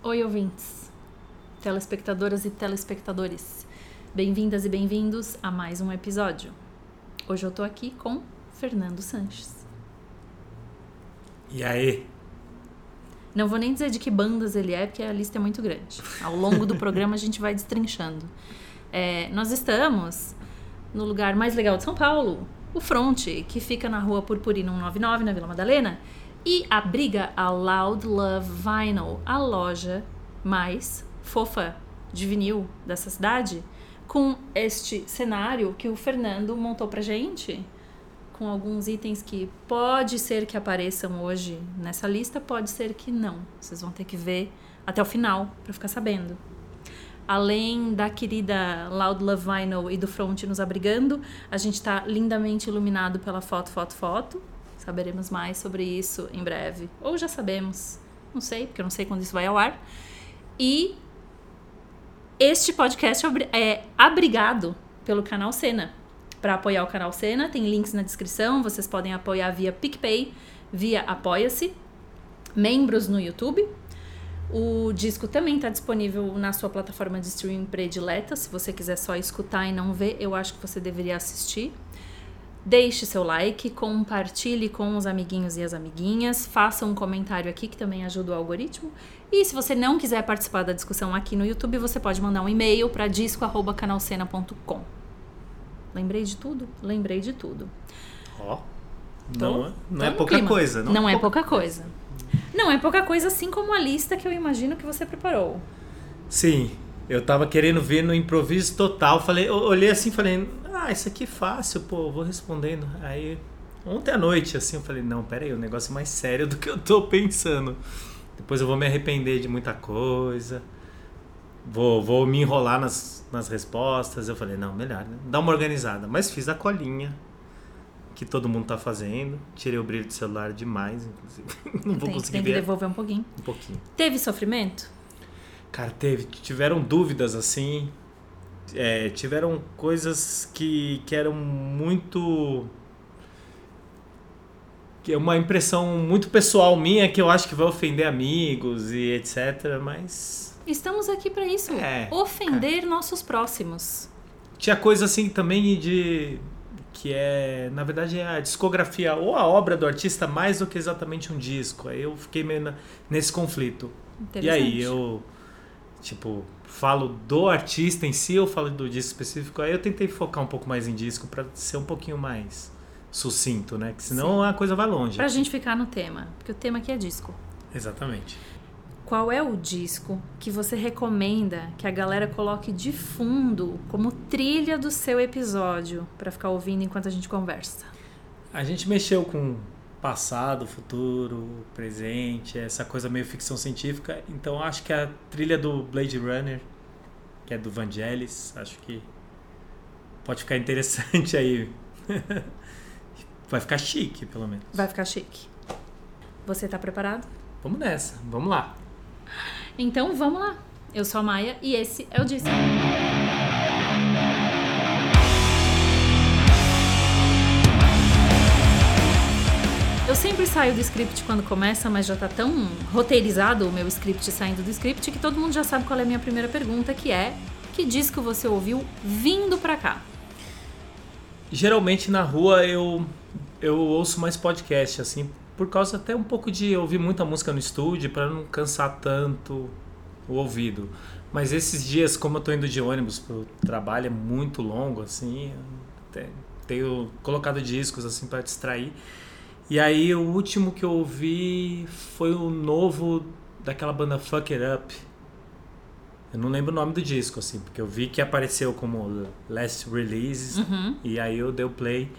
Oi, ouvintes, telespectadoras e telespectadores. Bem-vindas e bem-vindos a mais um episódio. Hoje eu tô aqui com Fernando Sanches. E aí? Não vou nem dizer de que bandas ele é, porque a lista é muito grande. Ao longo do programa a gente vai destrinchando. É, nós estamos no lugar mais legal de São Paulo, o Fronte, que fica na rua Purpurina 199, na Vila Madalena, e abriga a Loud Love Vinyl, a loja mais fofa de vinil dessa cidade, com este cenário que o Fernando montou pra gente, com alguns itens que pode ser que apareçam hoje nessa lista, pode ser que não. Vocês vão ter que ver até o final para ficar sabendo. Além da querida Loud Love Vinyl e do Front nos abrigando, a gente está lindamente iluminado pela foto, foto, foto. Saberemos mais sobre isso em breve. Ou já sabemos. Não sei, porque eu não sei quando isso vai ao ar. E este podcast é abrigado pelo canal Cena. Para apoiar o canal Cena, tem links na descrição. Vocês podem apoiar via PicPay, via Apoia-se, membros no YouTube o disco também está disponível na sua plataforma de streaming predileta. Se você quiser só escutar e não ver, eu acho que você deveria assistir. Deixe seu like, compartilhe com os amiguinhos e as amiguinhas, faça um comentário aqui que também ajuda o algoritmo. E se você não quiser participar da discussão aqui no YouTube, você pode mandar um e-mail para disco@canalcena.com. Lembrei de tudo? Lembrei de tudo. Ó. Oh, não, é, não é pouca clima. coisa, não. Não é pouca coisa. Não, é pouca coisa assim como a lista que eu imagino que você preparou. Sim, eu tava querendo ver no improviso total. Falei, olhei assim falei, ah, isso aqui é fácil, pô, vou respondendo. Aí, ontem à noite, assim, eu falei, não, pera aí, o negócio é mais sério do que eu tô pensando. Depois eu vou me arrepender de muita coisa. Vou, vou me enrolar nas, nas respostas. Eu falei, não, melhor, né? Dá uma organizada. Mas fiz a colinha que todo mundo tá fazendo. Tirei o brilho do celular demais, inclusive. Não vou tem, conseguir tem ver. que devolver um pouquinho. Um pouquinho. Teve sofrimento? Cara, teve. Tiveram dúvidas assim. É, tiveram coisas que, que eram muito. Que é uma impressão muito pessoal minha que eu acho que vai ofender amigos e etc. Mas. Estamos aqui para isso. É, ofender cara. nossos próximos. Tinha coisa assim também de que é, na verdade, é a discografia ou a obra do artista mais do que exatamente um disco. Aí eu fiquei meio na, nesse conflito. E aí eu, tipo, falo do artista em si ou falo do disco específico? Aí eu tentei focar um pouco mais em disco para ser um pouquinho mais sucinto, né? Que senão Sim. a coisa vai longe. Pra gente ficar no tema, porque o tema aqui é disco. Exatamente qual é o disco que você recomenda que a galera coloque de fundo como trilha do seu episódio para ficar ouvindo enquanto a gente conversa? A gente mexeu com passado, futuro, presente, essa coisa meio ficção científica. Então acho que a trilha do Blade Runner, que é do Vangelis, acho que pode ficar interessante aí. Vai ficar chique, pelo menos. Vai ficar chique. Você está preparado? Vamos nessa, vamos lá. Então vamos lá. Eu sou a Maia e esse é o Disco. Sempre saio do script quando começa, mas já tá tão roteirizado o meu script saindo do script que todo mundo já sabe qual é a minha primeira pergunta, que é: que disco você ouviu vindo pra cá? Geralmente na rua eu eu ouço mais podcast assim, por causa até um pouco de ouvir muita música no estúdio para não cansar tanto o ouvido. Mas esses dias, como eu tô indo de ônibus pro trabalho, é muito longo, assim, tenho colocado discos assim para distrair. E aí o último que eu ouvi foi o novo daquela banda Fuck It Up. Eu não lembro o nome do disco, assim, porque eu vi que apareceu como Last Releases uhum. e aí eu dei o play.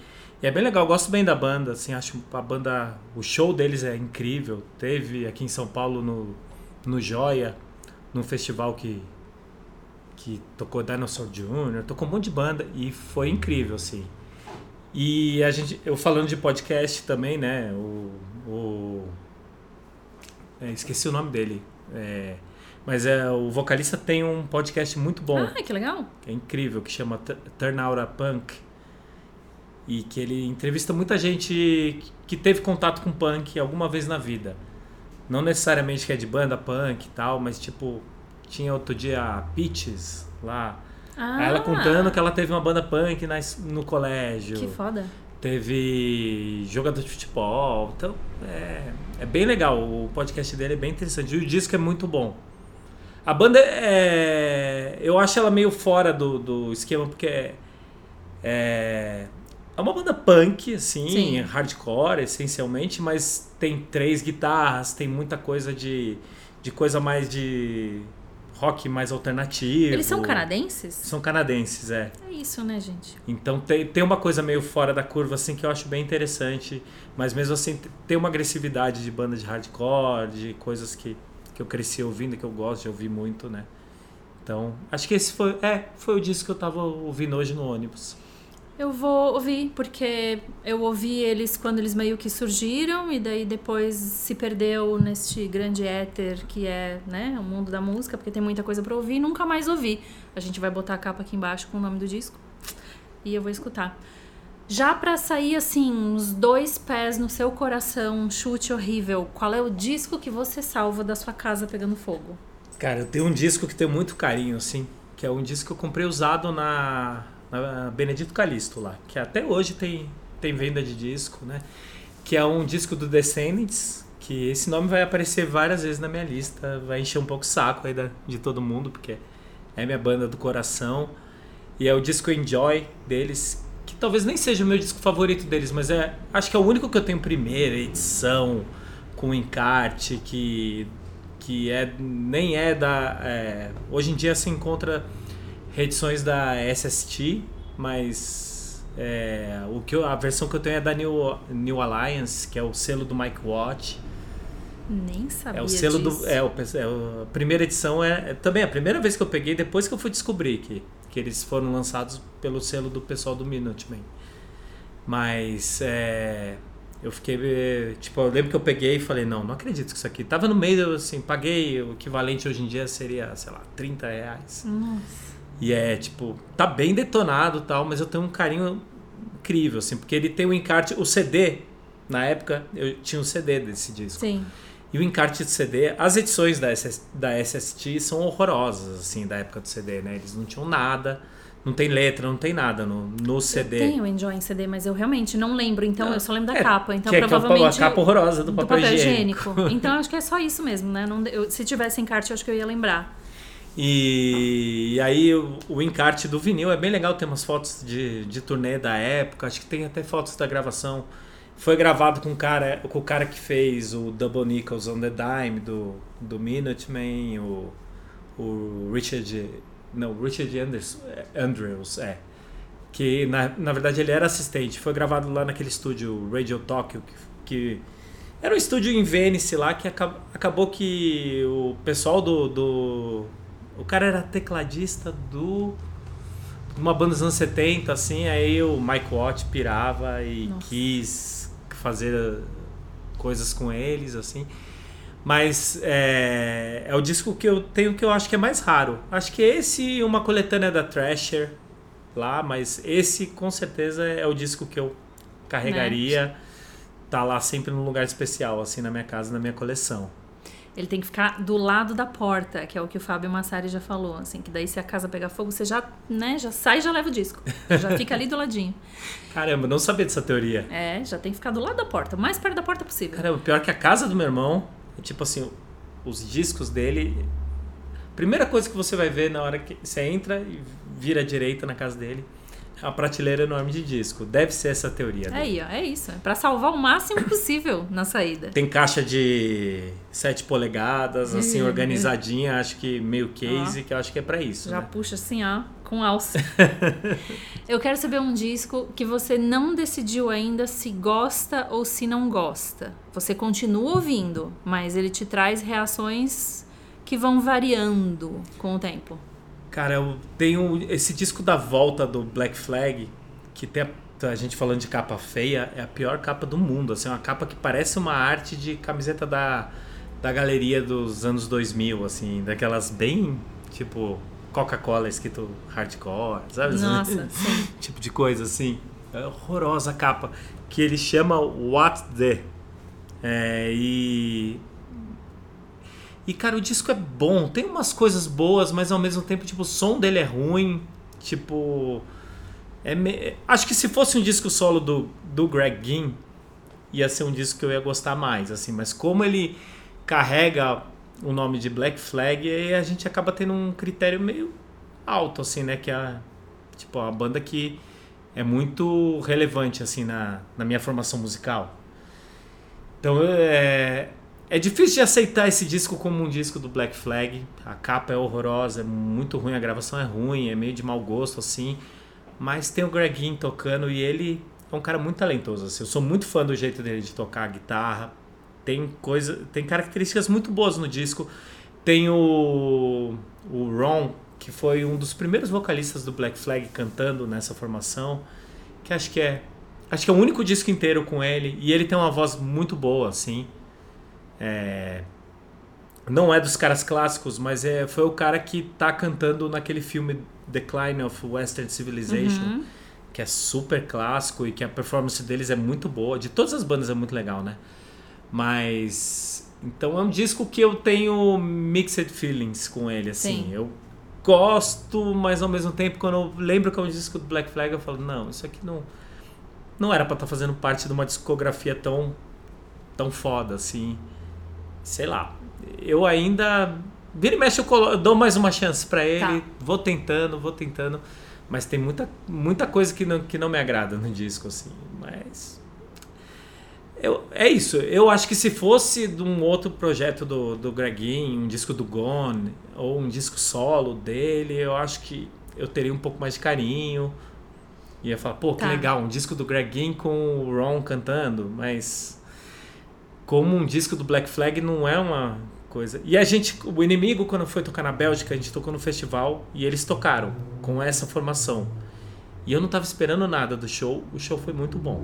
E é bem legal, eu gosto bem da banda, assim, acho a banda, o show deles é incrível. Teve aqui em São Paulo no, no Joia, num festival que que tocou Dinosaur Jr., tocou um monte de banda e foi incrível, assim. E a gente, eu falando de podcast também, né, o, o é, esqueci o nome dele, é, mas é, o vocalista tem um podcast muito bom. Ah, que legal. Que é incrível, que chama Turn Out a Punk e que ele entrevista muita gente que teve contato com punk alguma vez na vida. Não necessariamente que é de banda punk e tal, mas tipo, tinha outro dia a Peaches lá. Ah, Ela contando que ela teve uma banda punk na, no colégio. Que foda. Teve jogador de futebol. Então, é, é bem legal. O podcast dele é bem interessante. E o disco é muito bom. A banda é. Eu acho ela meio fora do, do esquema, porque é. É é uma banda punk, assim, Sim. hardcore, essencialmente, mas tem três guitarras, tem muita coisa de. de coisa mais de. Rock mais alternativo. Eles são canadenses? São canadenses, é. É isso, né, gente? Então tem, tem uma coisa meio fora da curva, assim, que eu acho bem interessante. Mas mesmo assim, tem uma agressividade de banda de hardcore, de coisas que, que eu cresci ouvindo, que eu gosto de ouvir muito, né? Então, acho que esse foi, é, foi o disco que eu tava ouvindo hoje no ônibus. Eu vou ouvir, porque eu ouvi eles quando eles meio que surgiram e daí depois se perdeu neste grande éter que é, né, o mundo da música, porque tem muita coisa pra ouvir e nunca mais ouvi. A gente vai botar a capa aqui embaixo com o nome do disco e eu vou escutar. Já pra sair assim, uns dois pés no seu coração, um chute horrível, qual é o disco que você salva da sua casa pegando fogo? Cara, eu tenho um disco que tenho muito carinho, assim, que é um disco que eu comprei usado na, na Benedito Calixto lá, que até hoje tem, tem venda de disco, né? Que é um disco do Descendants, que esse nome vai aparecer várias vezes na minha lista, vai encher um pouco o saco aí da, de todo mundo, porque é minha banda do coração. E é o disco Enjoy deles, que talvez nem seja o meu disco favorito deles, mas é acho que é o único que eu tenho primeira edição com encarte que que é nem é da é, hoje em dia se encontra reedições da SST, mas é, o que eu, a versão que eu tenho é da New, New Alliance, que é o selo do Mike Watt. Nem sabia É o selo disso. do. É, o, é a primeira edição é, é também a primeira vez que eu peguei, depois que eu fui descobrir que, que eles foram lançados pelo selo do pessoal do Minutemen. Mas é, eu fiquei. eh, Tipo, eu lembro que eu peguei e falei, não, não acredito que isso aqui. Tava no meio, assim, paguei o equivalente hoje em dia seria, sei lá, 30 reais. Nossa. E é, tipo, tá bem detonado e tal, mas eu tenho um carinho incrível, assim, porque ele tem o encarte, o CD, na época eu tinha um CD desse disco. Sim. E o encarte de CD, as edições da, SS, da SST são horrorosas, assim, da época do CD, né? Eles não tinham nada, não tem letra, não tem nada no, no CD. Eu tenho Enjoy em CD, mas eu realmente não lembro. Então Não. eu só lembro da É, capa. Então que é- que é provavelmente. a capa horrorosa do papel higiênico. Então eu acho que é só isso mesmo, né? Não, eu- se tivesse encarte, eu acho que eu ia lembrar. E, e aí o, o encarte do vinil é bem legal, tem umas fotos de, de turnê da época, acho que tem até fotos da gravação. Foi gravado com o cara, com o cara que fez o Double Nickels on the Dime do, do Minutemen, o, o Richard. Não, Richard Anders, Andrews, é. Que na, na verdade ele era assistente. Foi gravado lá naquele estúdio Radio Tokyo, que, que era um estúdio em Venice lá que acab- acabou que o pessoal do, do. O cara era tecladista do. de Uma banda dos anos 70, assim, aí o Mike Watt pirava e Nossa. quis fazer coisas com eles, assim. Mas é, é o disco que eu tenho que eu acho que é mais raro. Acho que esse uma coletânea da Thrasher lá, mas esse com certeza é o disco que eu carregaria. Tá lá sempre num lugar especial, assim, na minha casa, na minha coleção. Ele tem que ficar do lado da porta, que é o que o Fábio Massari já falou, assim, que daí se a casa pegar fogo, você já, né, já sai e já leva o disco. Já fica ali do ladinho. Caramba, não sabia dessa teoria. É, já tem que ficar do lado da porta, o mais perto da porta possível. Caramba, pior que a casa do meu irmão, é tipo assim, os discos dele. Primeira coisa que você vai ver na hora que você entra e vira à direita na casa dele uma prateleira enorme de disco. Deve ser essa a teoria. É dele. aí, ó, é isso. É pra salvar o máximo possível na saída. Tem caixa de 7 polegadas, assim, Hum, organizadinha, acho que meio case, Ó. que eu acho que é pra isso. Já né? puxa assim, ó, com alça. Eu quero saber um disco que você não decidiu ainda se gosta ou se não gosta. Você continua ouvindo, mas ele te traz reações que vão variando com o tempo. Cara, eu tenho esse disco da volta do Black Flag, que tem a, a gente falando de capa feia, é a pior capa do mundo. Assim, uma capa que parece uma arte de camiseta da, da galeria dos anos 2000, assim, daquelas bem, tipo, Coca-Cola escrito hardcore, sabe? Nossa, sim. tipo de coisa assim. É horrorosa a capa. Que ele chama What The. É, e E, cara, o disco é bom. Tem umas coisas boas, mas ao mesmo tempo, tipo, o som dele é ruim. Tipo. É me... Acho que se fosse um disco solo do, do Greg Ginn, ia ser um disco que eu ia gostar mais, assim. Mas como ele carrega o nome de Black Flag, aí a gente acaba tendo um critério meio alto, assim, né? Que é a, tipo, a banda que é muito relevante, assim, na, na minha formação musical. Então, é, é difícil de aceitar esse disco como um disco do Black Flag. A capa é horrorosa, é muito ruim, a gravação é ruim, é meio de mau gosto, assim. Mas tem o Greginho tocando e ele é um cara muito talentoso. Assim. Eu sou muito fã do jeito dele de tocar a guitarra. Tem coisa, tem características muito boas no disco. Tem o, o Ron, que foi um dos primeiros vocalistas do Black Flag cantando nessa formação, que acho que é acho que é o único disco inteiro com ele e ele tem uma voz muito boa, assim. É, não é dos caras clássicos, mas é, foi o cara que tá cantando naquele filme Decline of Western Civilization, uhum. que é super clássico e que a performance deles é muito boa. De todas as bandas é muito legal, né? Mas então é um disco que eu tenho mixed feelings com ele, assim. Sim. Eu gosto, mas ao mesmo tempo, quando eu lembro que é um disco do Black Flag, eu falo, não, isso aqui não, não era para estar tá fazendo parte de uma discografia tão, tão foda, assim. Sei lá. Eu ainda. Vira e mexe, eu, colo... eu dou mais uma chance para ele. Tá. Vou tentando, vou tentando. Mas tem muita, muita coisa que não, que não me agrada no disco, assim. Mas eu, é isso. Eu acho que se fosse de um outro projeto do, do Greginho, um disco do Gone, ou um disco solo dele, eu acho que eu teria um pouco mais de carinho. Ia falar, pô, que tá. legal, um disco do Greginho com o Ron cantando, mas como um disco do Black Flag não é uma coisa. E a gente, o inimigo, quando foi tocar na Bélgica, a gente tocou no festival e eles tocaram com essa formação. E eu não tava esperando nada do show. O show foi muito bom.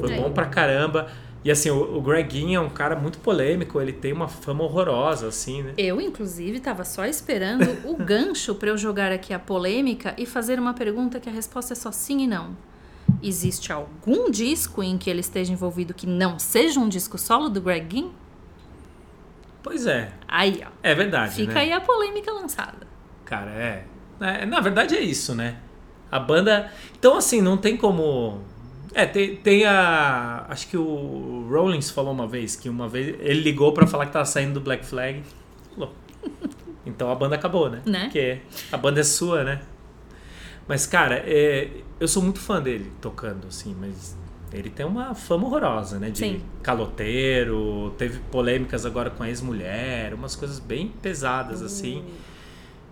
Foi é. bom pra caramba. E assim, o, o Greginho é um cara muito polêmico, ele tem uma fama horrorosa, assim, né? Eu, inclusive, tava só esperando o gancho para eu jogar aqui a polêmica e fazer uma pergunta que a resposta é só sim e não. Existe algum disco em que ele esteja envolvido que não seja um disco solo do Greginho? Pois é. Aí, ó. É verdade. Fica né? aí a polêmica lançada. Cara, é. é. Na verdade é isso, né? A banda. Então, assim, não tem como. É, tem, tem a. Acho que o Rollins falou uma vez que uma vez. Ele ligou para falar que tava saindo do Black Flag. Falou. Então a banda acabou, né? né? Porque a banda é sua, né? Mas, cara, é, eu sou muito fã dele tocando, assim, mas ele tem uma fama horrorosa, né? De Sim. caloteiro, teve polêmicas agora com a ex-mulher, umas coisas bem pesadas, assim.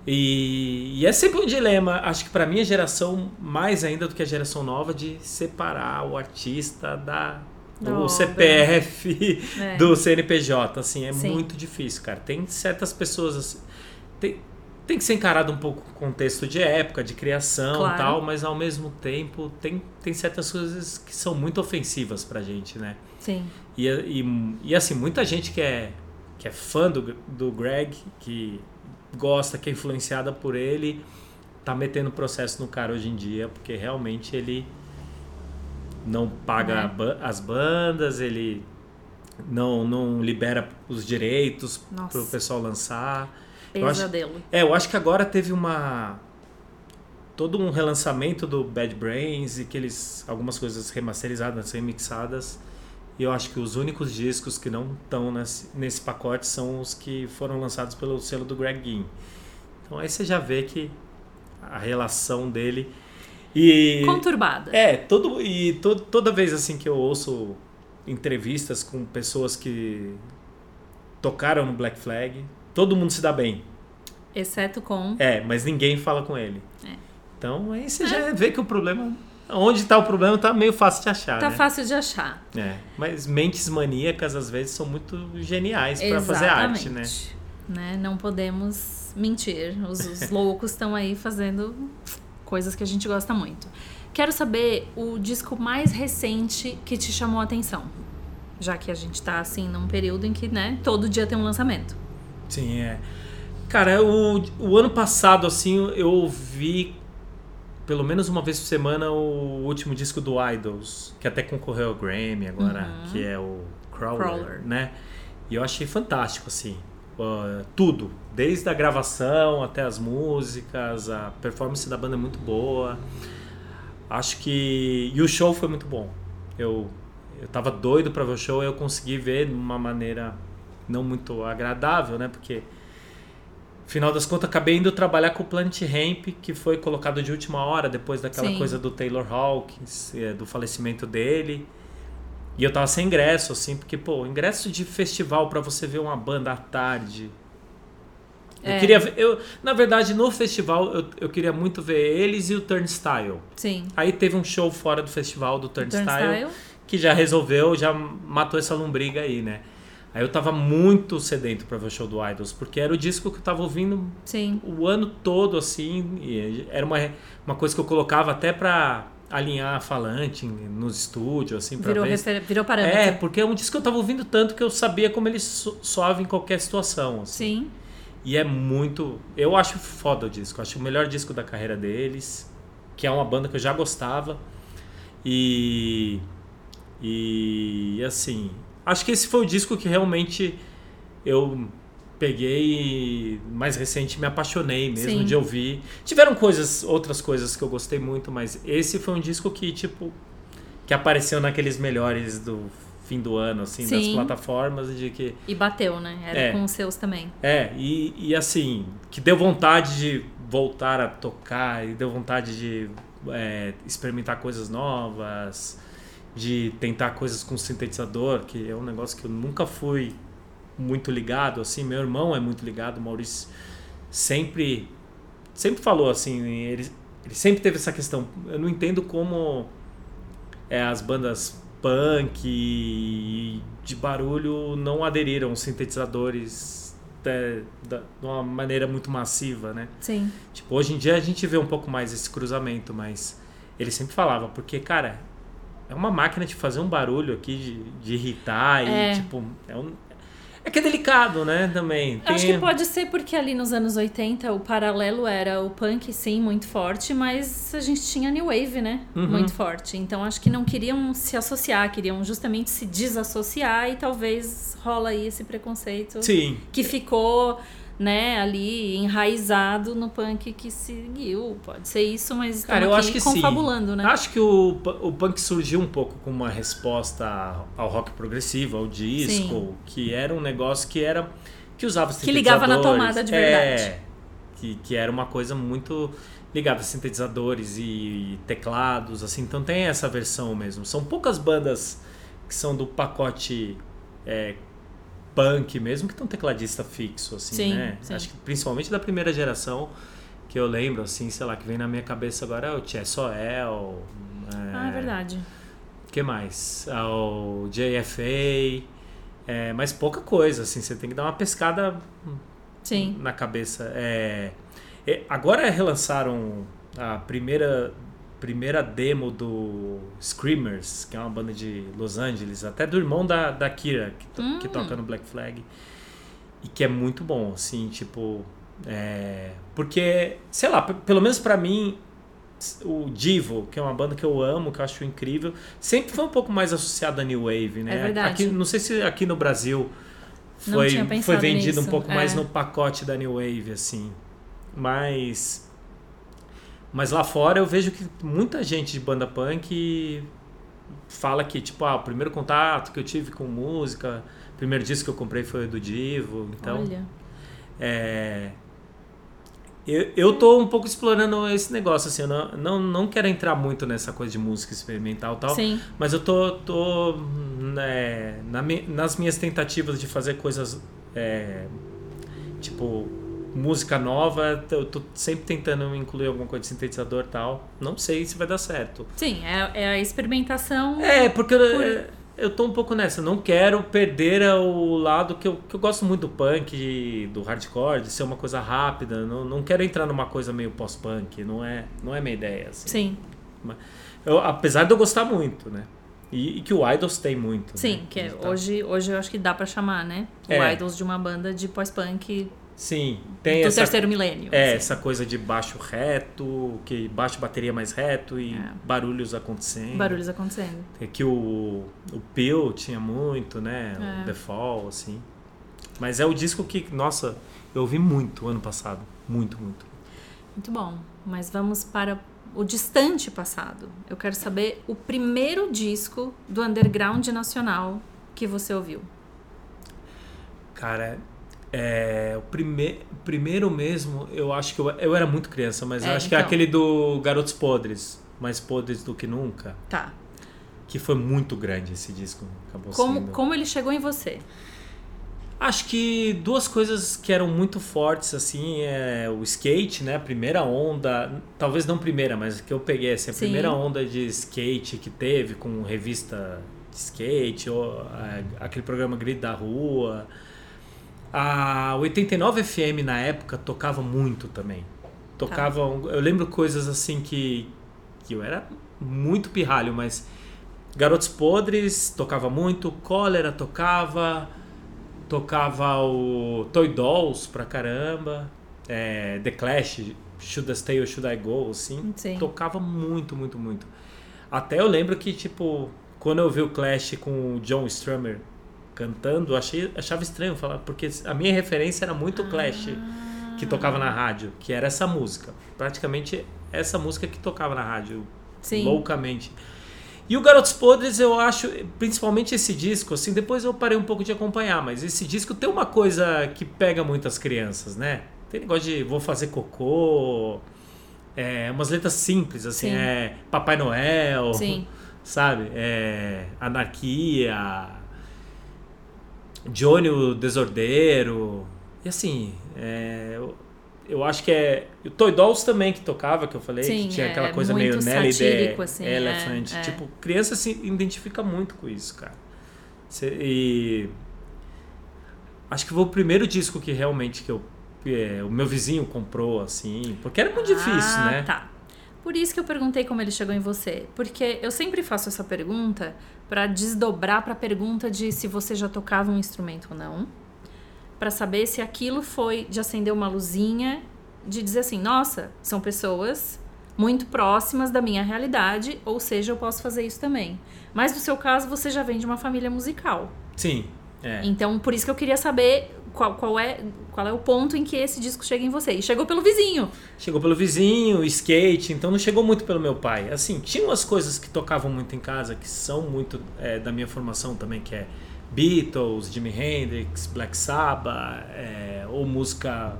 E, e, é sempre um dilema, acho que para minha geração, mais ainda do que a geração nova, de separar o artista da do CPF, é. do CNPJ, assim, é Sim. muito difícil, cara. Tem certas pessoas assim, tem, tem que ser encarado um pouco o contexto de época, de criação claro. tal, mas ao mesmo tempo tem, tem certas coisas que são muito ofensivas pra gente, né? Sim. E, e, e assim, muita gente que é, que é fã do, do Greg, que gosta, que é influenciada por ele, tá metendo processo no cara hoje em dia, porque realmente ele não paga é. as bandas, ele não, não libera os direitos para o pessoal lançar. Pesadelo. Eu acho, é, eu acho que agora teve uma todo um relançamento do Bad Brains e que eles algumas coisas remasterizadas, remixadas. E eu acho que os únicos discos que não estão nesse, nesse pacote são os que foram lançados pelo selo do Greg Ginn. Então aí você já vê que a relação dele e conturbada. É, todo e to, toda vez assim que eu ouço entrevistas com pessoas que tocaram no Black Flag, todo mundo se dá bem. Exceto com É, mas ninguém fala com ele. É. Então aí você é. já vê que o problema Onde está o problema está meio fácil de achar. Tá né? fácil de achar. É, mas mentes maníacas às vezes são muito geniais para fazer arte, né? né? Não podemos mentir. Os, os loucos estão aí fazendo coisas que a gente gosta muito. Quero saber o disco mais recente que te chamou a atenção. Já que a gente está assim num período em que, né, todo dia tem um lançamento. Sim, é. Cara, o, o ano passado, assim, eu ouvi pelo menos uma vez por semana o último disco do Idols, que até concorreu ao Grammy agora, uhum. que é o Crawler, Crawler, né? E eu achei fantástico, assim. uh, tudo, desde a gravação até as músicas, a performance da banda é muito boa. Acho que e o show foi muito bom. Eu eu tava doido para ver o show, e eu consegui ver de uma maneira não muito agradável, né? Porque final das contas acabei indo trabalhar com o Planet Ramp, que foi colocado de última hora depois daquela Sim. coisa do Taylor Hawkins, é, do falecimento dele. E eu tava sem ingresso, assim, porque, pô, ingresso de festival para você ver uma banda à tarde. Eu É. queria ver, eu, na verdade, no festival eu, eu queria muito ver eles e o Turnstile. Sim. Aí teve um show fora do festival do Turnstile, Turnstile. que já resolveu, já matou essa lombriga aí, né? Aí eu tava muito sedento pra ver o show do Idols, porque era o disco que eu tava ouvindo Sim. o ano todo, assim, e era uma, uma coisa que eu colocava até pra alinhar a falante nos estúdios, assim, pra Virou, ver. refer... Virou parâmetro. É, porque é um disco que eu tava ouvindo tanto que eu sabia como ele so- soava em qualquer situação, assim. Sim. E é muito. Eu acho foda o disco. Acho o melhor disco da carreira deles. Que é uma banda que eu já gostava. E. E assim. Acho que esse foi o disco que realmente eu peguei mais recente me apaixonei mesmo Sim. de ouvir. Tiveram coisas, outras coisas que eu gostei muito, mas esse foi um disco que, tipo, que apareceu naqueles melhores do fim do ano, assim, das Sim. plataformas, de que E bateu, né? Era É. com os seus também. é, e, e assim, que deu vontade de voltar a tocar, e deu vontade de é, experimentar coisas novas, de tentar coisas com sintetizador, que é um negócio que eu nunca fui muito ligado, assim, meu irmão é muito ligado, o Maurício sempre, sempre falou assim, ele, ele sempre teve essa questão, eu não entendo como é, as bandas punk e de barulho não aderiram aos sintetizadores de, da- de uma maneira muito massiva, né? Sim. Tipo, hoje em dia a gente vê um pouco mais esse cruzamento, mas ele sempre falava, porque, cara, é uma máquina de fazer um barulho aqui, de, de irritar e, É. tipo, é um... É que é delicado, né, também. Eu Acho Tem- que pode ser porque ali nos anos 80 o paralelo era o punk, sim, muito forte, mas a gente tinha New Wave, né? Uhum. Muito forte. Então acho que não queriam se associar, queriam justamente se desassociar e talvez rola aí esse preconceito Sim, que ficou, né, ali enraizado no punk que seguiu. Pode ser isso, mas Cara, eu acho que sim. confabulando, né? Acho que o, o punk surgiu um pouco como uma resposta ao rock progressivo, ao disco, Sim. que era um negócio que era que usava Que ligava na tomada de verdade. É, que, que era uma coisa muito ligada a sintetizadores e teclados, assim. Então tem essa versão mesmo. São poucas bandas que são do pacote é, punk mesmo que tem um tecladista fixo, assim, Sim, né? sim. Acho que principalmente da primeira geração que eu lembro, assim, sei lá, que vem na minha cabeça agora é o Chessoel. Ah, é verdade. O que mais? Ah, O JFA. É, mas pouca coisa, assim, você tem que dar uma pescada Sim. na cabeça. É, é, agora relançaram a primeira, primeira demo do Screamers, que é uma banda de Los Angeles, até do irmão da, da Kira, que, to- Hum. que toca no Black Flag. E que é muito bom, assim, tipo. é, porque, sei lá, pelo menos pra mim, o Divo, que é uma banda que eu amo, que eu acho incrível, sempre foi um pouco mais associado a New Wave, né? É verdade. Aqui, não sei se aqui no Brasil foi, foi vendido um nisso, pouco mais é. no pacote da New Wave, assim. Mas. Mas lá fora eu vejo que muita gente de banda punk fala que, tipo, ah, o primeiro contato que eu tive com música, o primeiro disco que eu comprei foi do Divo. Então, Olha. é, eu, eu tô um pouco explorando esse negócio, assim, eu não, não, não quero entrar muito nessa coisa de música experimental e tal, Sim. mas eu tô, tô né, na nas minhas tentativas de fazer coisas é, tipo música nova, eu tô sempre tentando incluir alguma coisa de sintetizador e tal. Não sei se vai dar certo. Sim, é, é a experimentação. É, porque eu, é, eu tô um pouco nessa. eu Não quero perder o lado que eu, que eu gosto muito do punk, do hardcore, de ser uma coisa rápida. Não, não quero entrar numa coisa meio pós-punk. Não é, não é minha ideia. Assim. Sim, Eu, apesar de eu gostar muito, né? E, e que o Idols tem muito. né? sim, que é, hoje, hoje eu acho que dá pra chamar, né? O É. Idols de uma banda de pós-punk Sim, tem do essa, terceiro milênio. é, assim. essa coisa de baixo reto, que baixo bateria mais reto e É. barulhos acontecendo. Barulhos acontecendo. É que o, o Peel tinha muito, né? É. O The Fall, assim. Mas é o disco que, nossa, eu ouvi muito ano passado. Muito, muito. Muito bom. Mas vamos para o distante passado. Eu quero saber o primeiro disco do underground nacional que você ouviu. Cara, é, o prime, primeiro mesmo, eu acho que eu, eu era muito criança, mas É, eu acho que é então. aquele do Garotos Podres, mais podres do que nunca, Tá. que foi muito grande esse disco. Acabou Como, sendo. como ele chegou em você? Acho que duas coisas que eram muito fortes, assim, é o skate, né? A primeira onda, talvez não primeira, mas que eu peguei, assim, a Sim. primeira onda de skate que teve com revista de skate, ou a- aquele programa Grito da Rua. A 89 FM na época tocava muito também. Tocava, eu lembro coisas assim que, que eu era muito pirralho, mas Garotos Podres tocava muito, Cólera tocava, tocava o Toy Dolls pra caramba, é, The Clash, Should I Stay or Should I Go, assim, Sim. tocava muito, muito, muito. Até eu lembro que, tipo, quando eu vi o Clash com o John Strummer cantando, achei, achava estranho falar, porque a minha referência era muito o Clash que tocava na rádio, que era essa música. Praticamente essa música que tocava na rádio Sim. loucamente. E o Garotos Podres, eu acho, principalmente esse disco, assim, depois eu parei um pouco de acompanhar, mas esse disco tem uma coisa que pega muitas crianças, né? Tem negócio de vou fazer cocô, é, umas letras simples, assim, Sim. é Papai Noel, Sim. sabe? É, anarquia, Johnny o Desordeiro, e assim, é, eu, eu acho que é. O Toy Dolls também que tocava, que eu falei, Sim, que tinha é- aquela é coisa meio Nelly the assim, Elephant. é, é. Tipo, criança se identifica muito com isso, cara. E. Acho que foi o primeiro disco que realmente que eu. é, o meu vizinho comprou, assim, porque era muito difícil, ah, né? Tá. Por isso que eu perguntei como ele chegou em você. Porque eu sempre faço essa pergunta pra desdobrar pra pergunta de se você já tocava um instrumento ou não. Pra saber se aquilo foi de acender uma luzinha, de dizer assim: nossa, são pessoas muito próximas da minha realidade, ou seja, eu posso fazer isso também. Mas no seu caso, você já vem de uma família musical. Sim. É. Então, por isso que eu queria saber qual, qual, é, qual é o ponto em que esse disco chega em você. E chegou pelo vizinho. Chegou pelo vizinho, skate, então não chegou muito pelo meu pai. Assim, tinha umas coisas que tocavam muito em casa, que são muito é, da minha formação também, que é Beatles, Jimi Hendrix, Black Sabbath, é, ou música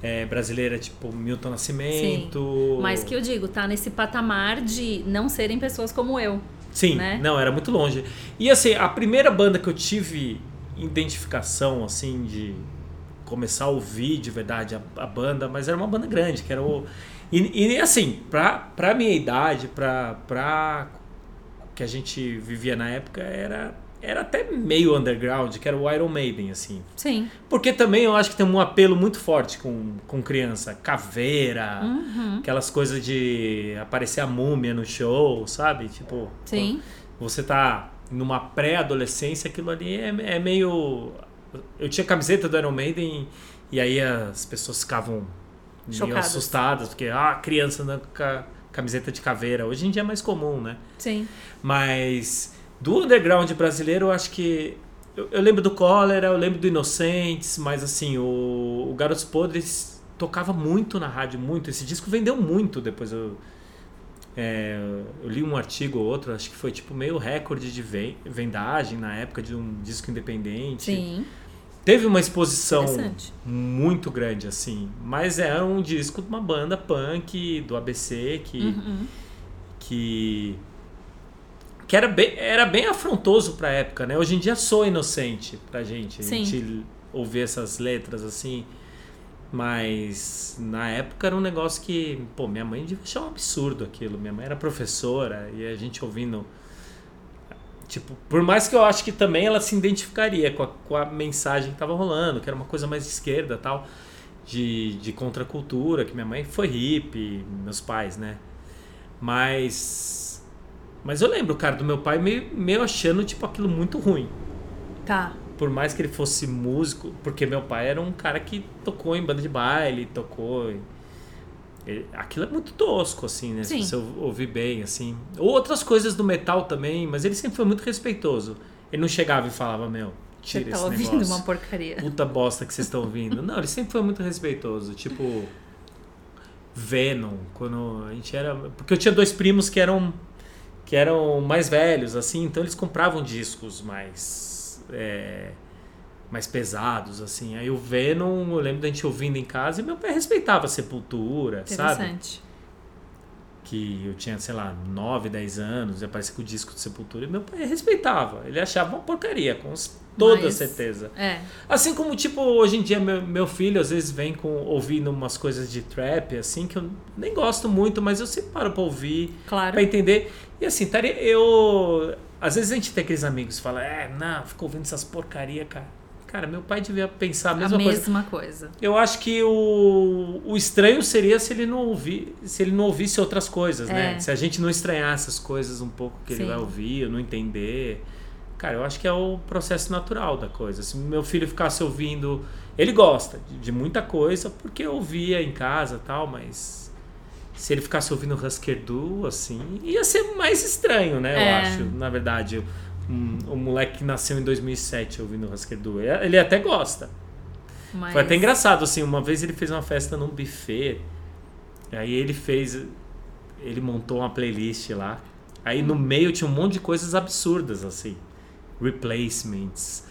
é, brasileira tipo Milton Nascimento. Mas que eu digo, tá nesse patamar de não serem pessoas como eu. Sim, né? não, era muito longe. E assim, a primeira banda que eu tive identificação, assim, de começar a ouvir de verdade a, a banda, mas era uma banda grande, que era o. E, e, assim, pra, pra minha idade, pra, pra que a gente vivia na época, era, era até meio underground, que era o Iron Maiden, assim. Sim. Porque também eu acho que tem um apelo muito forte com, com criança. Caveira, Uhum. aquelas coisas de aparecer a múmia no show, sabe? Tipo, Sim. você tá numa pré-adolescência, aquilo ali é, é meio. Eu tinha camiseta do Iron Maiden e aí as pessoas ficavam meio assustadas, porque, ah, criança andando com a camiseta de caveira. Hoje em dia é mais comum, né? Sim. Mas do underground brasileiro, eu acho que. Eu, eu lembro do Cólera, eu lembro do Inocentes, mas assim, o, o Garotos Podres tocava muito na rádio, muito. Esse disco vendeu muito depois. Eu, é, eu li um artigo ou outro, acho que foi tipo meio recorde de ven- vendagem na época de um disco independente. Sim. Teve uma exposição muito grande, assim. Mas era um disco de uma banda punk do ABC que Uhum. que que era bem, era bem afrontoso pra época, né? Hoje em dia sou inocente pra gente, a Sim. gente ouvir essas letras assim, mas na época era um negócio que, pô, minha mãe devia achar um absurdo aquilo. Minha mãe era professora e a gente ouvindo tipo, por mais que eu acho que também ela se identificaria com a, com a mensagem que tava rolando, que era uma coisa mais de esquerda, tal, de, de contracultura, que minha mãe foi hippie, meus pais, né? Mas. Mas eu lembro, cara, do meu pai meio, meio achando, tipo, aquilo muito ruim. Tá. Por mais que ele fosse músico, porque meu pai era um cara que tocou em banda de baile, tocou. em- ele- aquilo é muito tosco, assim, né? Sim. Se você ouvir bem, assim. Ou outras coisas do metal também, mas ele sempre foi muito respeitoso. Ele não chegava e falava, meu, tira Você tá esse ouvindo negócio. uma porcaria. Puta bosta que vocês estão ouvindo. Não, ele sempre foi muito respeitoso. Tipo, Venom, quando a gente era. Porque eu tinha dois primos que eram que eram mais velhos, assim, então eles compravam discos mais. É, mais pesados, assim. Aí o Venom, eu lembro da gente ouvindo em casa e meu pai respeitava a Sepultura, sabe? Interessante. Que eu tinha, sei lá, 9, 10 anos e aparecia com o disco de Sepultura e meu pai respeitava. Ele achava uma porcaria, com toda Mas- certeza. É. Assim como, tipo, hoje em dia meu, meu filho às vezes vem com ouvindo umas coisas de trap, assim, que eu nem gosto muito, mas eu sempre paro pra ouvir, Claro. pra entender. E assim, eu. Às vezes a gente tem aqueles amigos que falam, é, não, fica ouvindo essas porcaria, cara. Cara, meu pai devia pensar a A mesma mesma, coisa. coisa. Eu acho que o, o estranho seria se ele não ouvir, se ele não ouvisse outras coisas, né? É. Se a gente não estranhar essas coisas um pouco que ele Sim. vai ouvir, ou não entender. Cara, eu acho que é o processo natural da coisa. Se meu filho ficasse ouvindo, ele gosta de, de muita coisa porque eu ouvia em casa, e tal, mas se ele ficasse ouvindo Husker Du, assim, ia ser mais estranho, né? Eu É. acho, na verdade. Um, um moleque que nasceu em 2007 ouvindo Husker Du, ele até gosta. Mas... Foi até engraçado, assim, uma vez ele fez uma festa num buffet, aí ele fez, ele montou uma playlist lá, aí no meio tinha um monte de coisas absurdas, assim, replacements,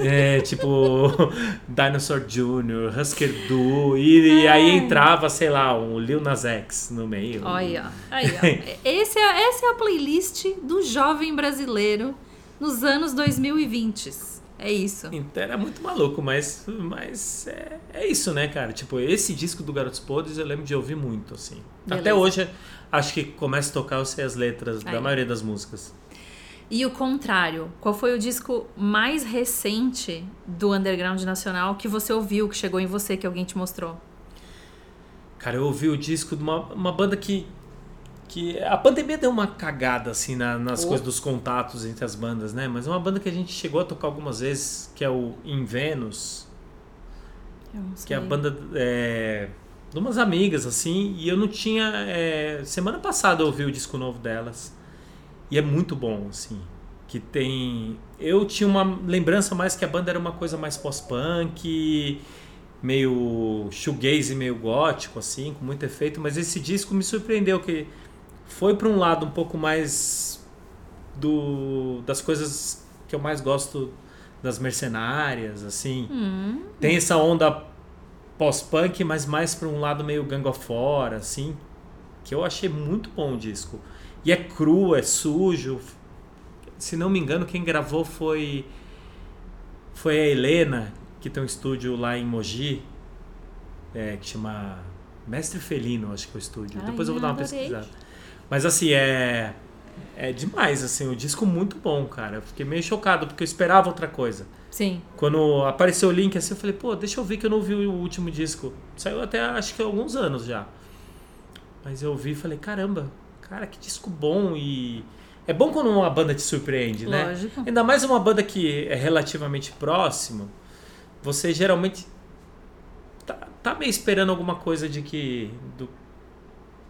é, tipo Dinosaur Jr., Husker Du, e, e aí É. entrava, sei lá, um Lil Nas X no meio. Olha, aí, ó. Esse é, essa é a playlist do jovem brasileiro nos anos 2020. É isso. Então era muito maluco, mas, mas é, é isso, né, cara? Tipo, esse disco do Garotos Podres eu lembro de ouvir muito, assim. Beleza. Até hoje, acho que começa a tocar, eu sei as letras Aí. da maioria das músicas. E o contrário, qual foi o disco mais recente do underground nacional que você ouviu, que chegou em você, que alguém te mostrou? Cara, eu ouvi o disco de uma, uma banda que. que a pandemia deu uma cagada, assim, na- nas Oh. coisas dos contatos entre as bandas, né? Mas é uma banda que a gente chegou a tocar algumas vezes, que é o In Venus, Eu não que é a banda é, de umas amigas, assim, e eu não tinha. é, semana passada eu ouvi o disco novo delas. E é muito bom, assim. Que tem. Eu tinha uma lembrança mais que a banda era uma coisa mais pós-punk, meio shoegaze, meio gótico, assim, com muito efeito, mas esse disco me surpreendeu, que foi para um lado um pouco mais do das coisas que eu mais gosto das mercenárias, assim. Hum, Tem essa onda pós-punk, mas mais para um lado meio Gang of Four, assim, que eu achei muito bom o disco. E é cru, é sujo. Se não me engano, quem gravou foi foi a Helena, que tem um estúdio lá em Mogi, é, que chama Mestre Felino, acho que é o estúdio. Ai, Depois eu vou dar uma adorei. pesquisada. Mas assim, é é demais, assim, o disco muito bom, cara. Eu fiquei meio chocado porque eu esperava outra coisa. sim. Quando apareceu o link assim, eu falei, pô, deixa eu ver que eu não vi o último disco. Saiu até acho que há alguns anos já. Mas eu vi e falei, caramba, cara, que disco bom e. É bom quando uma banda te surpreende, né? Lógico. Ainda mais uma banda que é relativamente próximo, você geralmente tá, tá meio esperando alguma coisa de que. Do,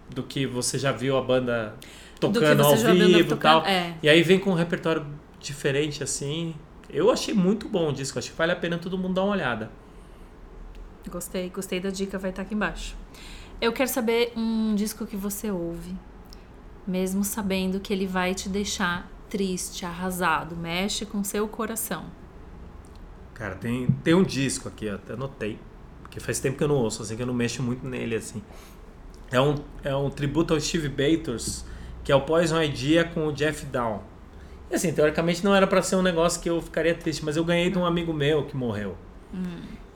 do que você já viu a banda tocando ao vivo e tal. É. E aí vem com um repertório diferente, assim. Eu achei muito bom o disco, acho que vale a pena todo mundo dar uma olhada. Gostei, gostei da dica, vai estar aqui embaixo. Eu quero saber um disco que você ouve, mesmo sabendo que ele vai te deixar triste, arrasado, mexe com seu coração. Cara, tem, tem um disco aqui, até anotei, porque faz tempo que eu não ouço, assim, que eu não mexo muito nele, assim. É um, é um tributo ao Steve Bators, que é o Poison Idea com o Jeff Down. E assim, teoricamente não era pra ser um negócio que eu ficaria triste, mas eu ganhei de um amigo meu que morreu.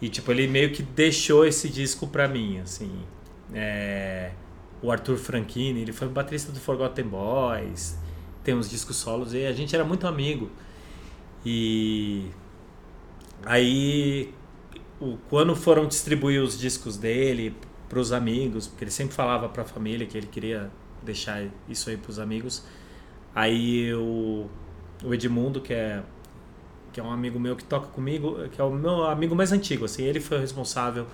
E tipo, ele meio que deixou esse disco pra mim, assim. É, o Arthur Franchini, ele foi baterista do Forgotten Boys, tem uns discos solos e a gente era muito amigo. E aí o, quando foram distribuir os discos dele pros amigos, porque ele sempre falava pra família que ele queria deixar isso aí pros amigos. Aí o, o Edmundo, que é que é um amigo meu que toca comigo, que é o meu amigo mais antigo, assim, ele foi o responsável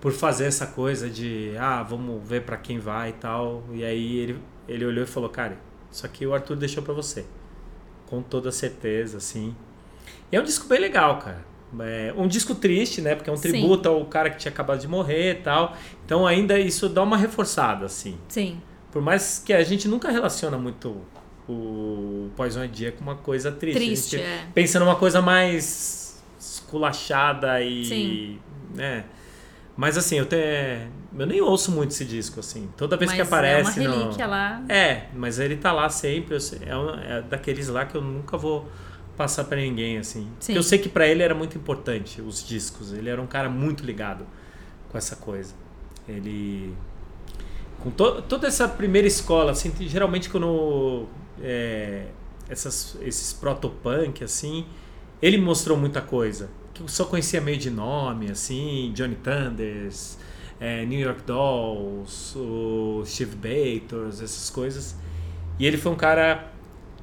por fazer essa coisa de, ah, vamos ver pra quem vai e tal. E aí ele, ele olhou e falou, cara, isso aqui o Arthur deixou pra você. Com toda certeza, assim. E é um disco bem legal, cara. É um disco triste, né? Porque é um Sim. tributo ao cara que tinha acabado de morrer e tal. Então ainda isso dá uma reforçada, assim. Sim. Por mais que a gente nunca relaciona muito o Poison Idea com uma coisa triste. Triste, a gente é. pensa numa coisa mais esculachada e. Sim. né? Mas assim, eu até. Eu nem ouço muito esse disco, assim. Toda vez Mas que aparece. é uma no- relíquia lá. É, mas ele tá lá sempre. É, é daqueles lá que eu nunca vou passar pra ninguém, assim. Sim. Porque eu sei que pra ele era muito importante os discos. Ele era um cara muito ligado com essa coisa. Ele. Com to- toda essa primeira escola, assim, geralmente quando. é, essas, esses protopunk, assim, ele mostrou muita coisa. Que eu só conhecia meio de nome, assim, Johnny Thunders, é, New York Dolls, o Steve Bators, essas coisas. E ele foi um cara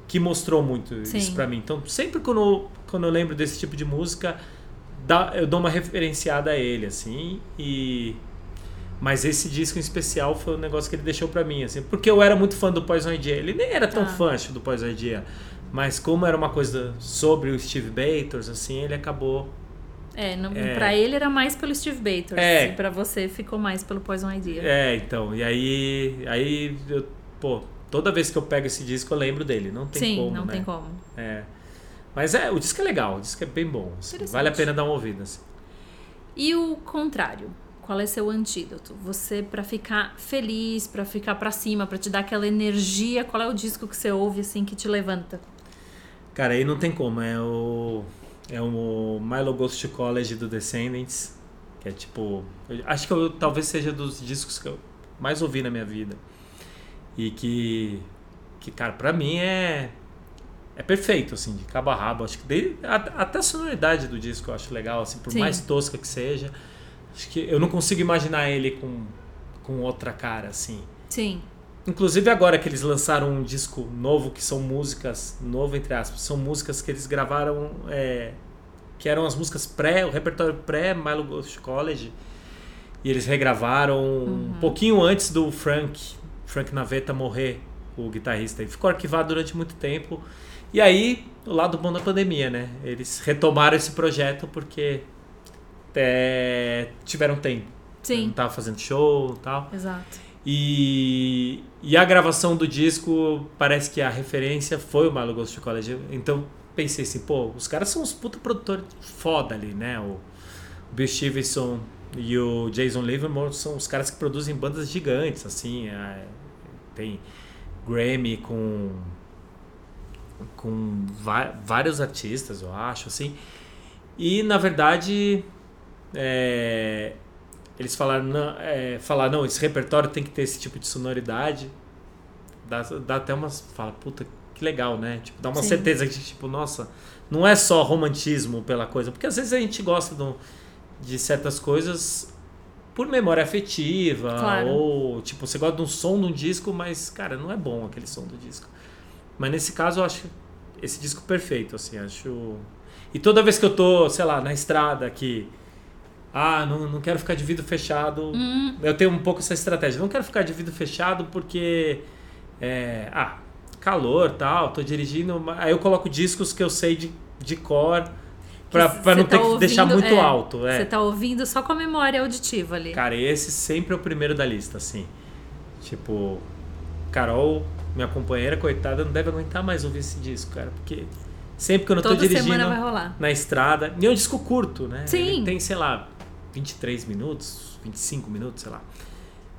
que mostrou muito Sim. isso pra mim. Então, sempre quando, quando eu lembro desse tipo de música, dá, eu dou uma referenciada a ele, assim, e... Mas esse disco em especial foi um negócio que ele deixou pra mim, assim, porque eu era muito fã do Poison Idea. Ele nem era tão Tá. fã acho, do Poison Idea, mas como era uma coisa sobre o Steve Bators, assim, ele acabou É, no, É. pra ele era mais pelo Steve Bators. É. E pra você ficou mais pelo Poison Idea. É, então, e aí, aí eu, pô, toda vez que eu pego esse disco eu lembro dele, não tem Sim, como, não né? tem como. É. Mas é, o disco é legal, o disco é bem bom, assim, vale a pena dar uma ouvida, assim. E o contrário? Qual é seu antídoto? Você, pra ficar feliz, pra ficar pra cima, pra te dar aquela energia, qual é o disco que você ouve assim que te levanta? Cara, aí não tem como, é o Milo Goes to College do Descendants, que é tipo, acho que eu, talvez seja dos discos que eu mais ouvi na minha vida. E que que cara, pra mim é é perfeito assim, de cabo a rabo, acho que a- até a sonoridade do disco eu acho legal assim, por Sim. mais tosca que seja. Acho que eu não consigo imaginar ele com com outra cara assim. Sim. Inclusive agora que eles lançaram um disco novo, que são músicas, novo entre aspas, são músicas que eles gravaram, é, que eram as músicas pré, o repertório pré Milo Ghost College, e eles regravaram um pouquinho antes do Frank, Frank Naveta morrer, o guitarrista, e ficou arquivado durante muito tempo. E aí, o lado bom da pandemia, né? Eles retomaram esse projeto porque é, tiveram tempo. Não Sim. tava fazendo show e tal. Exato. E, e a gravação do disco parece que a referência foi o Milo Ghost College. Então pensei assim, pô, os caras são uns puta produtores foda ali, né? O Bill Stevenson e o Jason Livermore são os caras que produzem bandas gigantes, assim. é, tem Grammy com com vários artistas, eu acho, assim. E na verdade é, eles falaram não, é, falaram, não, esse repertório tem que ter esse tipo de sonoridade. Dá, dá até umas. Fala, puta, que legal, né? Tipo, dá uma Sim. certeza que, tipo, nossa, não é só romantismo pela coisa. Porque às vezes a gente gosta do- de certas coisas por memória afetiva. Claro. Ou, tipo, você gosta de um som de um disco, mas, cara, não é bom aquele som do disco. Mas nesse caso eu acho esse disco perfeito, assim, acho. E toda vez que eu tô, sei lá, na estrada aqui. Ah, não, não quero ficar de vidro fechado. Hum, Eu tenho um pouco essa estratégia. Não quero ficar de vidro fechado porque. É, ah, calor tal, tô dirigindo. Aí eu coloco discos que eu sei de, de cor pra, pra não você ter tá que deixar ouvindo- muito é, alto. Você É. tá ouvindo só com a memória auditiva ali. Cara, esse sempre é o primeiro da lista, assim. Tipo, Carol, minha companheira, coitada, não deve aguentar mais ouvir esse disco, cara. Porque sempre que eu não tô Toda dirigindo vai rolar. na estrada. E é um disco curto, né? Sim. Ele tem, sei lá, 23 minutos, 25 minutos, sei lá.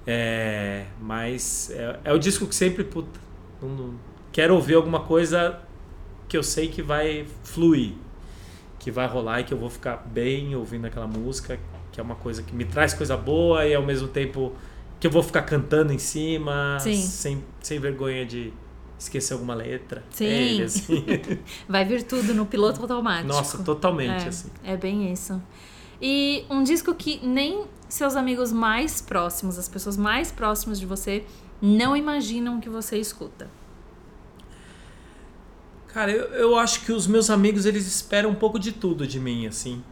É, mas é, é o disco que sempre, puta, não- não- quero ouvir alguma coisa que eu sei que vai fluir, que vai rolar e que eu vou ficar bem ouvindo aquela música, que é uma coisa que me traz coisa boa e ao mesmo tempo que eu vou ficar cantando em cima, Sim. sem, sem vergonha de esquecer alguma letra. Sim. É ele, assim. Vai vir tudo no piloto automático. Nossa, totalmente, é, assim. É bem isso. E um disco que nem seus amigos mais próximos, as pessoas mais próximas de você, não imaginam que você escuta. Cara, eu, eu acho que os meus amigos eles esperam um pouco de tudo de mim, assim.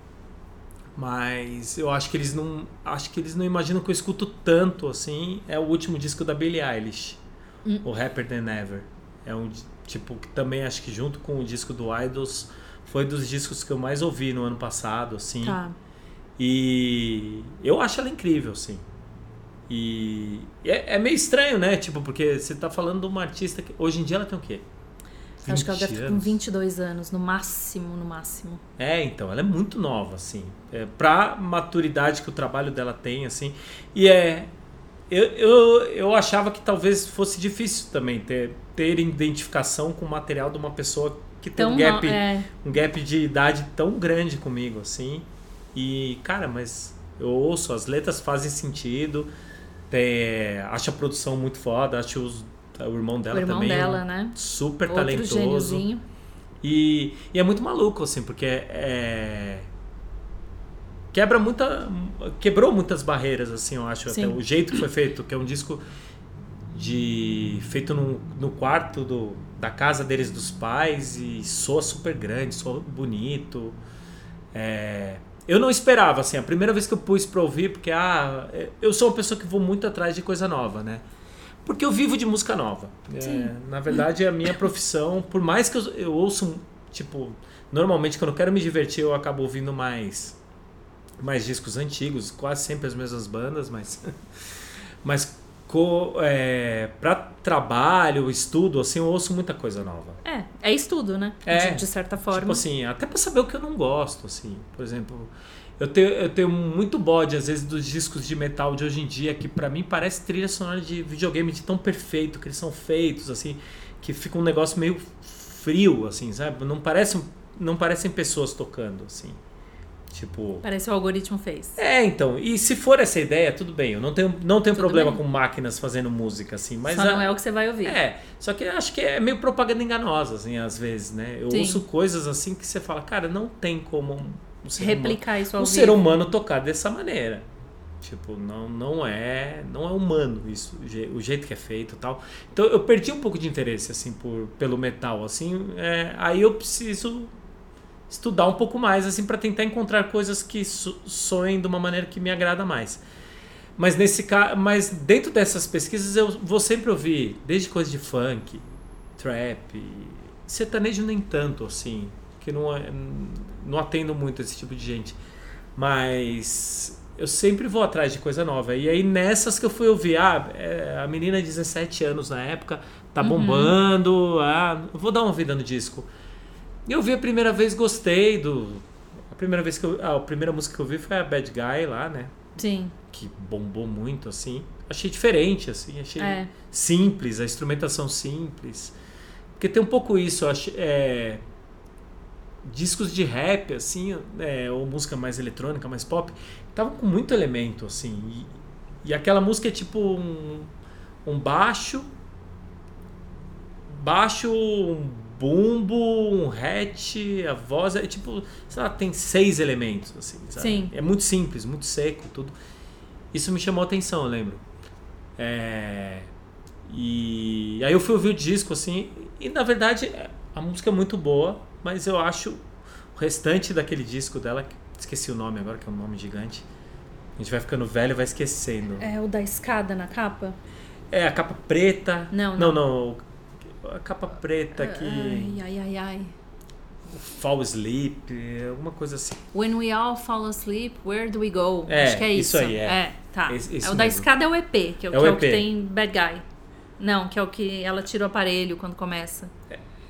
Mas eu acho que eles não. Acho que eles não imaginam que eu escuto tanto, assim. É o último disco da Billie Eilish. Hum. O Rapper Than Ever. É um tipo que também acho que junto com o disco do Idols Foi dos discos que eu mais ouvi no ano passado, assim. Tá. E eu acho ela incrível, assim. E é, é meio estranho, né? Tipo, porque você tá falando de uma artista que hoje em dia ela tem o quê? Acho que ela 20 deve estar com anos? 22 anos, no máximo, no máximo. É, então, ela é muito nova, assim. É, pra maturidade que o trabalho dela tem, assim. E é. Eu, eu, eu achava que talvez fosse difícil também ter, ter identificação com o material de uma pessoa que tem um gap, não, é, um gap de idade tão grande comigo, assim. E, cara, mas eu ouço, as letras fazem sentido. Tem, acho a produção muito foda, acho os- o irmão dela o irmão também um dela, né? super Outro talentoso. gêniozinho. E, e é muito maluco, assim, porque é. Quebra muita. Quebrou muitas barreiras, assim, eu acho. Até o jeito que foi feito, que é um disco de feito no, no quarto do, da casa deles dos pais e soa super grande, soa bonito. É, eu não esperava, assim, a primeira vez que eu pus pra ouvir, porque ah, eu sou uma pessoa que vou muito atrás de coisa nova, né? Porque eu vivo de música nova. É, na verdade, é a minha profissão, por mais que eu, eu ouço, um, tipo, normalmente quando eu quero me divertir, eu acabo ouvindo mais mais discos antigos, quase sempre as mesmas bandas, mas mas co, é, para trabalho, estudo, assim, eu ouço muita coisa nova. É, é estudo, né? É, de, de certa forma. Tipo assim, até pra saber o que eu não gosto, assim. Por exemplo, eu tenho, eu tenho muito bode, às vezes, dos discos de metal de hoje em dia, que pra mim parece trilha sonora de videogame de tão perfeito que eles são feitos, assim, que fica um negócio meio frio, assim, sabe? Não, parece, não parecem pessoas tocando, assim. Tipo. Parece o algoritmo fez. É, então, e se for essa ideia, tudo bem. Eu não tenho, não tenho Tudo problema bem. com máquinas fazendo música, assim, mas. Só a- não é o que você vai ouvir. é, só que eu acho que é meio propaganda enganosa, assim, às vezes, né? Eu Sim. ouço coisas assim que você fala, cara, não tem como um, ser, humano, Replicar isso ao um vivo. ser humano tocar dessa maneira. Tipo, não, não é não é humano isso, o je- o jeito que é feito e tal. Então eu perdi um pouco de interesse, assim, por, pelo metal, assim. é, aí eu preciso estudar um pouco mais, assim, para tentar encontrar coisas que so, soem de uma maneira que me agrada mais. Mas nesse ca- mas dentro dessas pesquisas eu vou sempre ouvir desde coisas de funk, trap, sertanejo nem tanto assim, que não é- não atendo muito esse tipo de gente. Mas eu sempre vou atrás de coisa nova. E aí nessas que eu fui ouvir, ah, é, a menina de 17 anos na época tá Uhum. bombando, ah, vou dar uma vida no disco. E eu vi a primeira vez, gostei do a primeira vez que eu, ah, a primeira música que eu vi foi a Bad Guy lá, né? Sim, que bombou muito, assim. Achei diferente, assim. Achei É. simples, a instrumentação simples. Porque tem um pouco isso, eu acho. É, discos de rap, assim, é, ou música mais eletrônica, mais pop, estavam com muito elemento, assim. E, e aquela música é tipo um, um baixo, baixo, um bumbo, um hatch, a voz é tipo, sei lá, tem seis elementos, assim, sabe? Sim. É muito simples, muito seco, tudo. Isso me chamou a atenção, eu lembro. É, E aí eu fui ouvir o disco, assim, e na verdade a música é muito boa, mas eu acho o restante daquele disco dela, que- esqueci o nome agora, que é um nome gigante. A gente vai ficando velho e vai esquecendo. é o da escada na capa? É a capa preta. Não, não. não, A capa preta que. Ai, ai, ai, ai. Fall Sleep, alguma coisa assim. When we all fall asleep, where do we go? É, Acho que é isso isso. aí, é. tá. Esse- é isso o da mesmo. escada é o EP, que é o, É o que, é que tem Bad Guy. Não, que é o que ela tira o aparelho quando começa.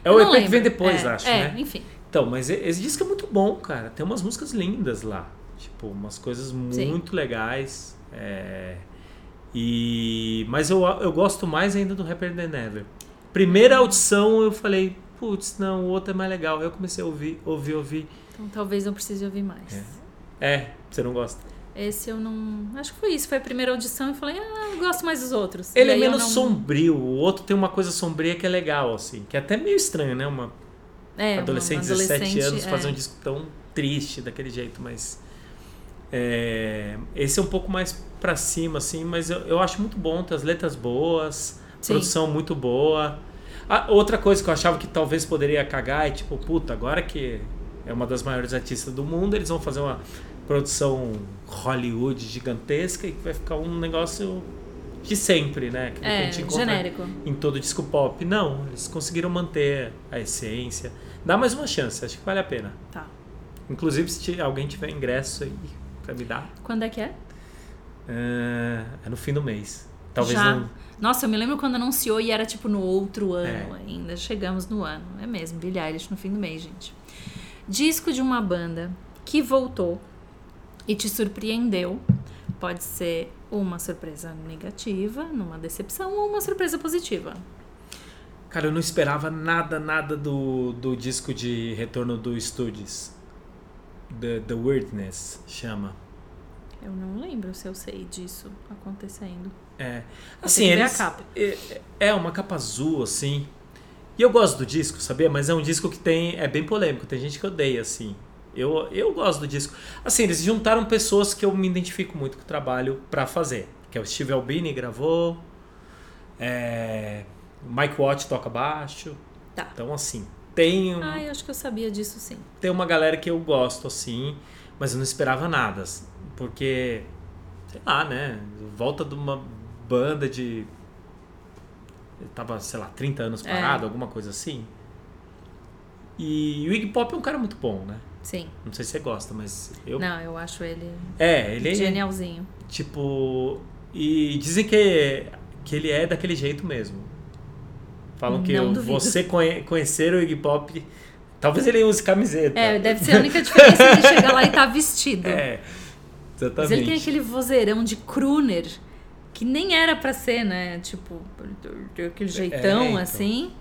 É o não EP que vem lembro. depois, é, acho, é, né? enfim. Então, mas esse disco é muito bom, cara. Tem umas músicas lindas lá. Tipo, umas coisas Sim. muito legais. é, E... Mas eu, eu gosto mais ainda do Rapper Than Never. Primeira audição eu falei, putz, não, o outro é mais legal. Eu comecei a ouvir, ouvir, ouvir. Então talvez eu precise ouvir mais. É, você não gosta. Esse eu não. Acho que foi isso. Foi a primeira audição e falei, ah, eu gosto mais dos outros. Ele é menos não- sombrio. O outro tem uma coisa sombria que é legal, assim. Que é até meio estranho, né? Uma É, adolescente de uma 17 adolescente, anos é. fazer um disco tão triste daquele jeito, mas é, esse é um pouco mais pra cima, assim, mas eu, eu acho muito bom, tem as letras boas, Sim. produção muito boa. Ah, outra coisa que eu achava que talvez poderia cagar é tipo, puta, agora que é uma das maiores artistas do mundo, eles vão fazer uma produção Hollywood gigantesca e que vai ficar um negócio de sempre, né? Que a É, gente encontra genérico. em todo disco pop. Não, eles conseguiram manter a essência. Dá mais uma chance, acho que vale a pena. Tá. Inclusive, se alguém tiver ingresso aí pra me dar. Quando é que é? É, é no fim do mês. Talvez Já. não. Nossa, eu me lembro quando anunciou e era tipo no outro ano É. ainda. Chegamos no ano. É mesmo, Billie Eilish no fim do mês, gente. Disco de uma banda que voltou e te surpreendeu. Pode ser uma surpresa negativa, numa decepção, ou uma surpresa positiva. Cara, eu não esperava nada, nada do, do disco de retorno do Studios. The, The Weirdness chama. Eu não lembro se eu sei disso acontecendo. É. Assim, eles. É, é uma capa azul, assim. E eu gosto do disco, sabia? Mas é um disco que tem. É bem polêmico, tem gente que odeia, assim. Eu, eu gosto do disco. Assim, eles juntaram pessoas que eu me identifico muito com o trabalho pra fazer. Que é o Steve Albini gravou. É, Mike Watt toca baixo. Tá. Então, assim, tem, um- Ah, eu acho que eu sabia disso sim. tem uma galera que eu gosto, assim. Mas eu não esperava nada. assim, Porque, sei lá, né? Volta de uma banda de. Eu tava, sei lá, 30 anos É. parado, alguma coisa assim. E o Iggy Pop é um cara muito bom, né? Sim. Não sei se você gosta, mas eu. Não, eu acho ele É, ele é. genialzinho. Tipo. E dizem que, que ele é daquele jeito mesmo. Falam que eu- você conhe- conhecer o Iggy Pop. Talvez ele use camiseta. É, deve ser a única diferença ele chegar lá e tá vestido. É, exatamente. Mas ele tem aquele vozeirão de crooner que nem era pra ser, né? Tipo, aquele jeitão então. assim.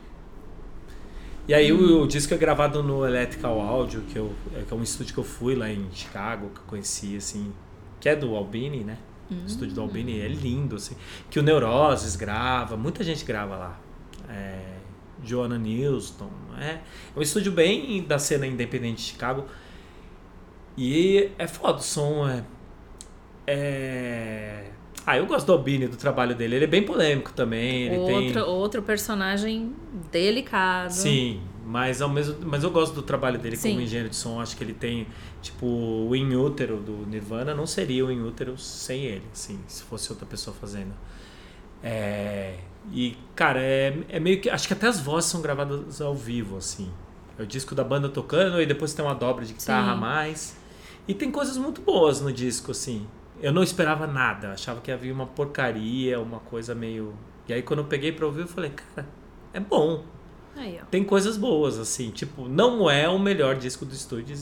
E aí o, o disco é gravado no Electrical Audio, que, eu, é, que é um estúdio que eu fui lá em Chicago, que eu conheci, assim, que é do Albini, né? O estúdio do Albini é lindo, assim. Que o Neuroses grava, muita gente grava lá. É, Joanna Newston, é, é um estúdio bem da cena independente de Chicago. E é foda, o som é... é... Ah, eu gosto do Albini, do trabalho dele. Ele é bem polêmico também. Ele tem... Outro, outro personagem delicado. Sim, mas ao mesmo mas eu gosto do trabalho dele Sim. como engenheiro de som. Acho que ele tem, tipo, o In Utero do Nirvana não seria o In Utero sem ele, assim, se fosse outra pessoa fazendo. É, e, cara, é, é meio que. Acho que até as vozes são gravadas ao vivo, assim. É o disco da banda tocando e depois tem uma dobra de guitarra a mais. E tem coisas muito boas no disco, assim. Eu não esperava nada, achava que havia uma porcaria, uma coisa meio. E aí quando eu peguei pra ouvir, eu falei, cara, é bom Aí, ó. tem coisas boas, assim, tipo, não é o melhor disco do estúdio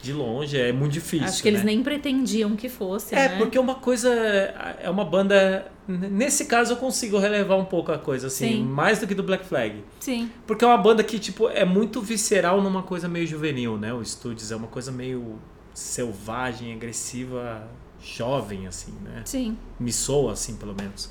de longe, é muito difícil. Acho que eles né? nem pretendiam que fosse, É, né? porque uma coisa. É uma banda. Nesse caso eu consigo relevar um pouco a coisa, assim, Sim. mais do que do Black Flag. Sim. Porque é uma banda que, tipo, é muito visceral numa coisa meio juvenil, né? O Studios é uma coisa meio selvagem, agressiva, jovem, assim, né? Sim. Me soa assim, pelo menos.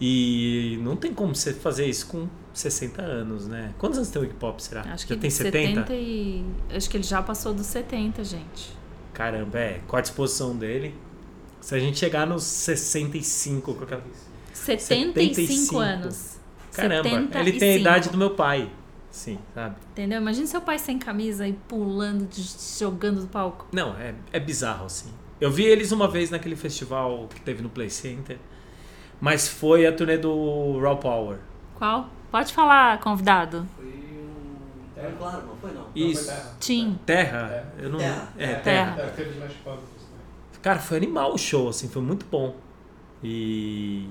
E não tem como você fazer isso com 60 anos, né? Quantos anos tem o Iggy Pop, será? Acho Já que tem 70? e... Acho que ele já passou dos 70, gente. Caramba, é. Com a disposição dele. Se a gente chegar nos 65 com aquela... 75, 75. anos. Caramba, ele tem a 75. idade do meu pai. Sim, sabe? Entendeu? Imagina seu pai sem camisa e pulando, jogando do palco. Não, é, é bizarro, assim. Eu vi eles uma vez naquele festival que teve no Play Center. Mas foi a turnê do Raw Power. Qual? Pode falar, convidado. Foi um. Foi claro, não foi não. Isso. Tim. Terra? Eu não. Terra. É, Terra. Terra. Terra. É, né? Cara, foi animal o show, assim, foi muito bom. E.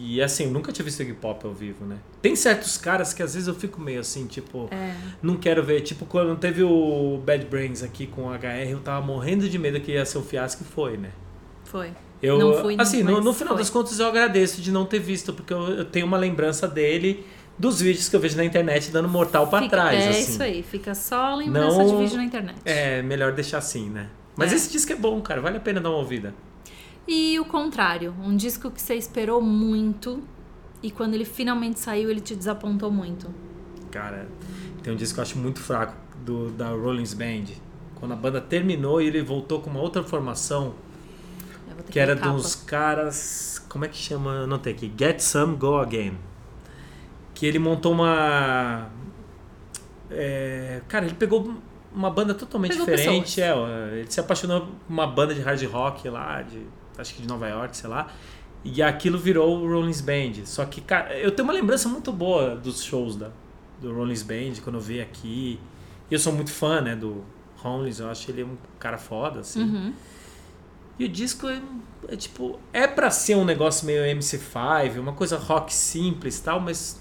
E assim, eu nunca tinha visto Iggy Pop ao vivo, né? Tem certos caras que às vezes eu fico meio assim, tipo, É. não quero ver. Tipo, quando teve o Bad Brains aqui com o HR, eu tava morrendo de medo que ia ser um fiasco e foi, né? Foi. Eu, Não fui, assim, no, no final foi. das contas eu agradeço de não ter visto, porque eu, eu tenho uma lembrança dele dos vídeos que eu vejo na internet dando mortal pra Fica- trás, É assim. isso aí. Fica só lembrança Não- de vídeo na internet. É, melhor deixar assim, né? Mas É. esse disco é bom, cara, vale a pena dar uma ouvida. E o contrário. Um disco que você esperou muito e quando ele finalmente saiu, ele te desapontou muito. Cara, tem um disco que eu acho muito fraco do, da Rollins Band. Quando a banda terminou e ele voltou com uma outra formação, que era capa. dos caras. Como é que chama? Eu Anotei aqui. Get Some Go Again. Que ele montou uma. é, cara, ele pegou uma banda totalmente Pegou diferente. É, ele se apaixonou por uma banda de hard rock lá, de, acho que de Nova York, sei lá. E aquilo virou o Rollins Band. Só que, cara, eu tenho uma lembrança muito boa dos shows da, do Rollins Band, quando eu vi aqui. E eu sou muito fã, né, do Holmes, eu acho ele um cara foda, assim. Uhum. E o disco é, é tipo, é pra ser um negócio meio MC5, uma coisa rock simples e tal, mas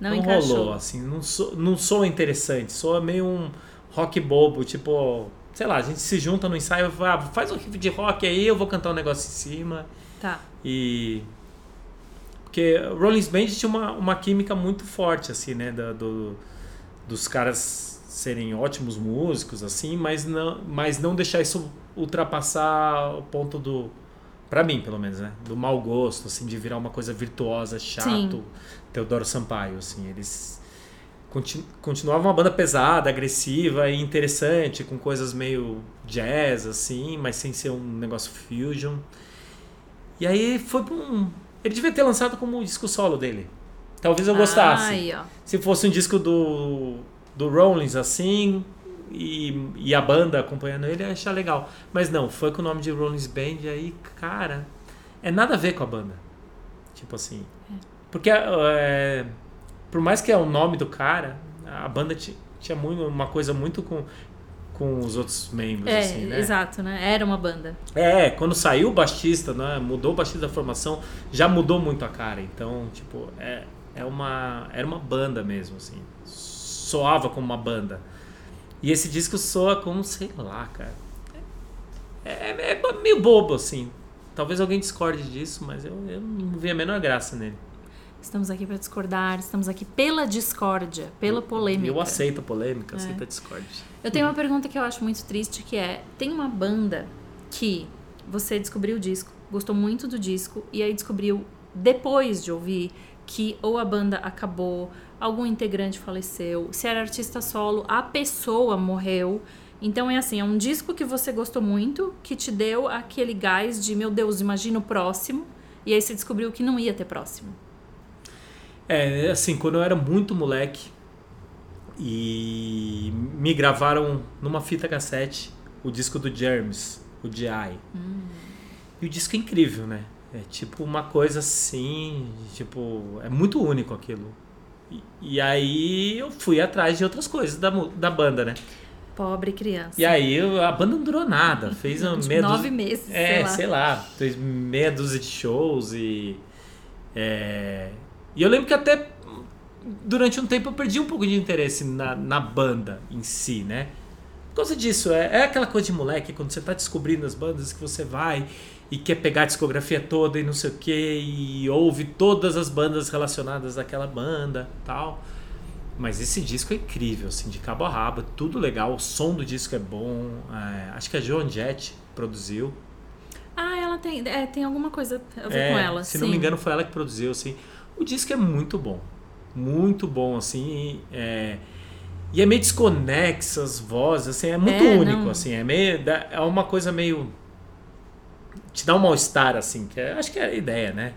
Não, não, encaixou. rolou, assim, não sou, não sou interessante, sou meio um rock bobo, tipo, sei lá, a gente se junta no ensaio, ah, faz um riff de rock aí, eu vou cantar um negócio em cima. Tá. E. Porque Rolling Band tinha uma, uma química muito forte, assim, né? Da- do, dos caras serem ótimos músicos, assim, mas não, mas não deixar isso ultrapassar o ponto do. Pra mim, pelo menos, né? Do mau gosto, assim, de virar uma coisa virtuosa, chato. Sim. Teodoro Sampaio, assim, eles conti- continuavam uma banda pesada, agressiva e interessante, com coisas meio jazz, assim, mas sem ser um negócio fusion. E aí foi pra um. Ele devia ter lançado como o disco solo dele. Talvez eu gostasse. Se fosse um disco do, do Rollins assim, e, e a banda acompanhando ele, ia achar legal. Mas não, foi com o nome de Rollins Band, e aí, cara, é nada a ver com a banda. Tipo assim. Porque, é, por mais que é o nome do cara, a banda ti- tinha muito, uma coisa muito com, com os outros membros, É, assim, né? exato, né? Era uma banda. É, quando saiu o baixista, né, mudou o baixista da formação, já mudou muito a cara. Então, tipo, é, é uma, era uma banda mesmo, assim. Soava como uma banda. E esse disco soa como, sei lá, cara. É, é- é meio bobo, assim. Talvez alguém discorde disso, mas eu, eu não vi a menor graça nele. Estamos aqui para discordar, estamos aqui pela discórdia, pela polêmica. Eu aceito a polêmica, É. aceito a discórdia. Eu tenho uma pergunta que eu acho muito triste, que é, tem uma banda que você descobriu o disco, gostou muito do disco, e aí descobriu, depois de ouvir, que ou a banda acabou, algum integrante faleceu, se era artista solo, a pessoa morreu. Então é assim, é um disco que você gostou muito, que te deu aquele gás de, meu Deus, imagina o próximo, e aí você descobriu que não ia ter próximo. É, assim, quando eu era muito moleque e me gravaram numa fita cassete o disco do Germs, o G.I. E o disco é incrível, né? É tipo uma coisa assim, tipo, é muito único aquilo. E, e aí eu fui atrás de outras coisas da, da banda, né? Pobre criança. E aí a banda não durou nada, fez Tipo, meia nove dúzia- meses, é, sei lá. sei lá, fez meia dúzia de shows e. é, e eu lembro que até durante um tempo eu perdi um pouco de interesse na, na banda em si, né? Por causa disso, é, é aquela coisa de moleque, quando você tá descobrindo as bandas que você vai e quer pegar a discografia toda e não sei o que, e ouve todas as bandas relacionadas àquela banda tal. Mas esse disco é incrível, assim, de cabo a rabo, tudo legal, o som do disco é bom. é, acho que a Joan Jett produziu. Ah, ela tem, é, tem alguma coisa a ver É, com ela. Se não sim. me engano, foi ela que produziu, assim. O disco é muito bom. Muito bom, assim. é, E é meio desconexo as vozes, assim, é muito É, único, não. assim. É, meio, é uma coisa meio. Te dá um mal-estar, assim, que é- acho que é a ideia, né?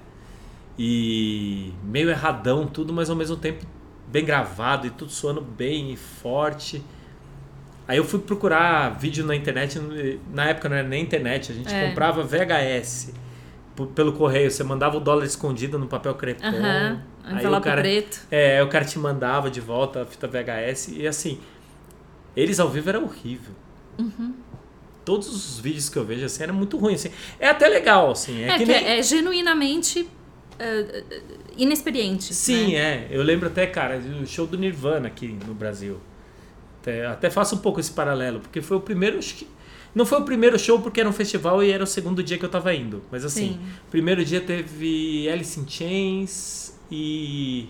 E meio erradão tudo, mas ao mesmo tempo bem gravado e tudo soando bem e forte. Aí eu fui procurar vídeo na internet, na época não era nem internet, a gente É. comprava VHS pelo correio, você mandava o dólar escondido no papel crepom. Aham, aí o cara, preto. é, o cara te mandava de volta a fita VHS e assim, eles ao vivo era horrível. Uhum. Todos os vídeos que eu vejo assim era muito ruim assim. É até legal assim, é, É, que que nem é, é genuinamente é, inexperiente. Sim, né? é. Eu lembro até, cara, o show do Nirvana aqui no Brasil. Até, até faço um pouco esse paralelo, porque foi o primeiro. acho que- Não foi o primeiro show porque era um festival e era o segundo dia que eu tava indo. Mas assim, Sim. primeiro dia teve Alice in Chains e.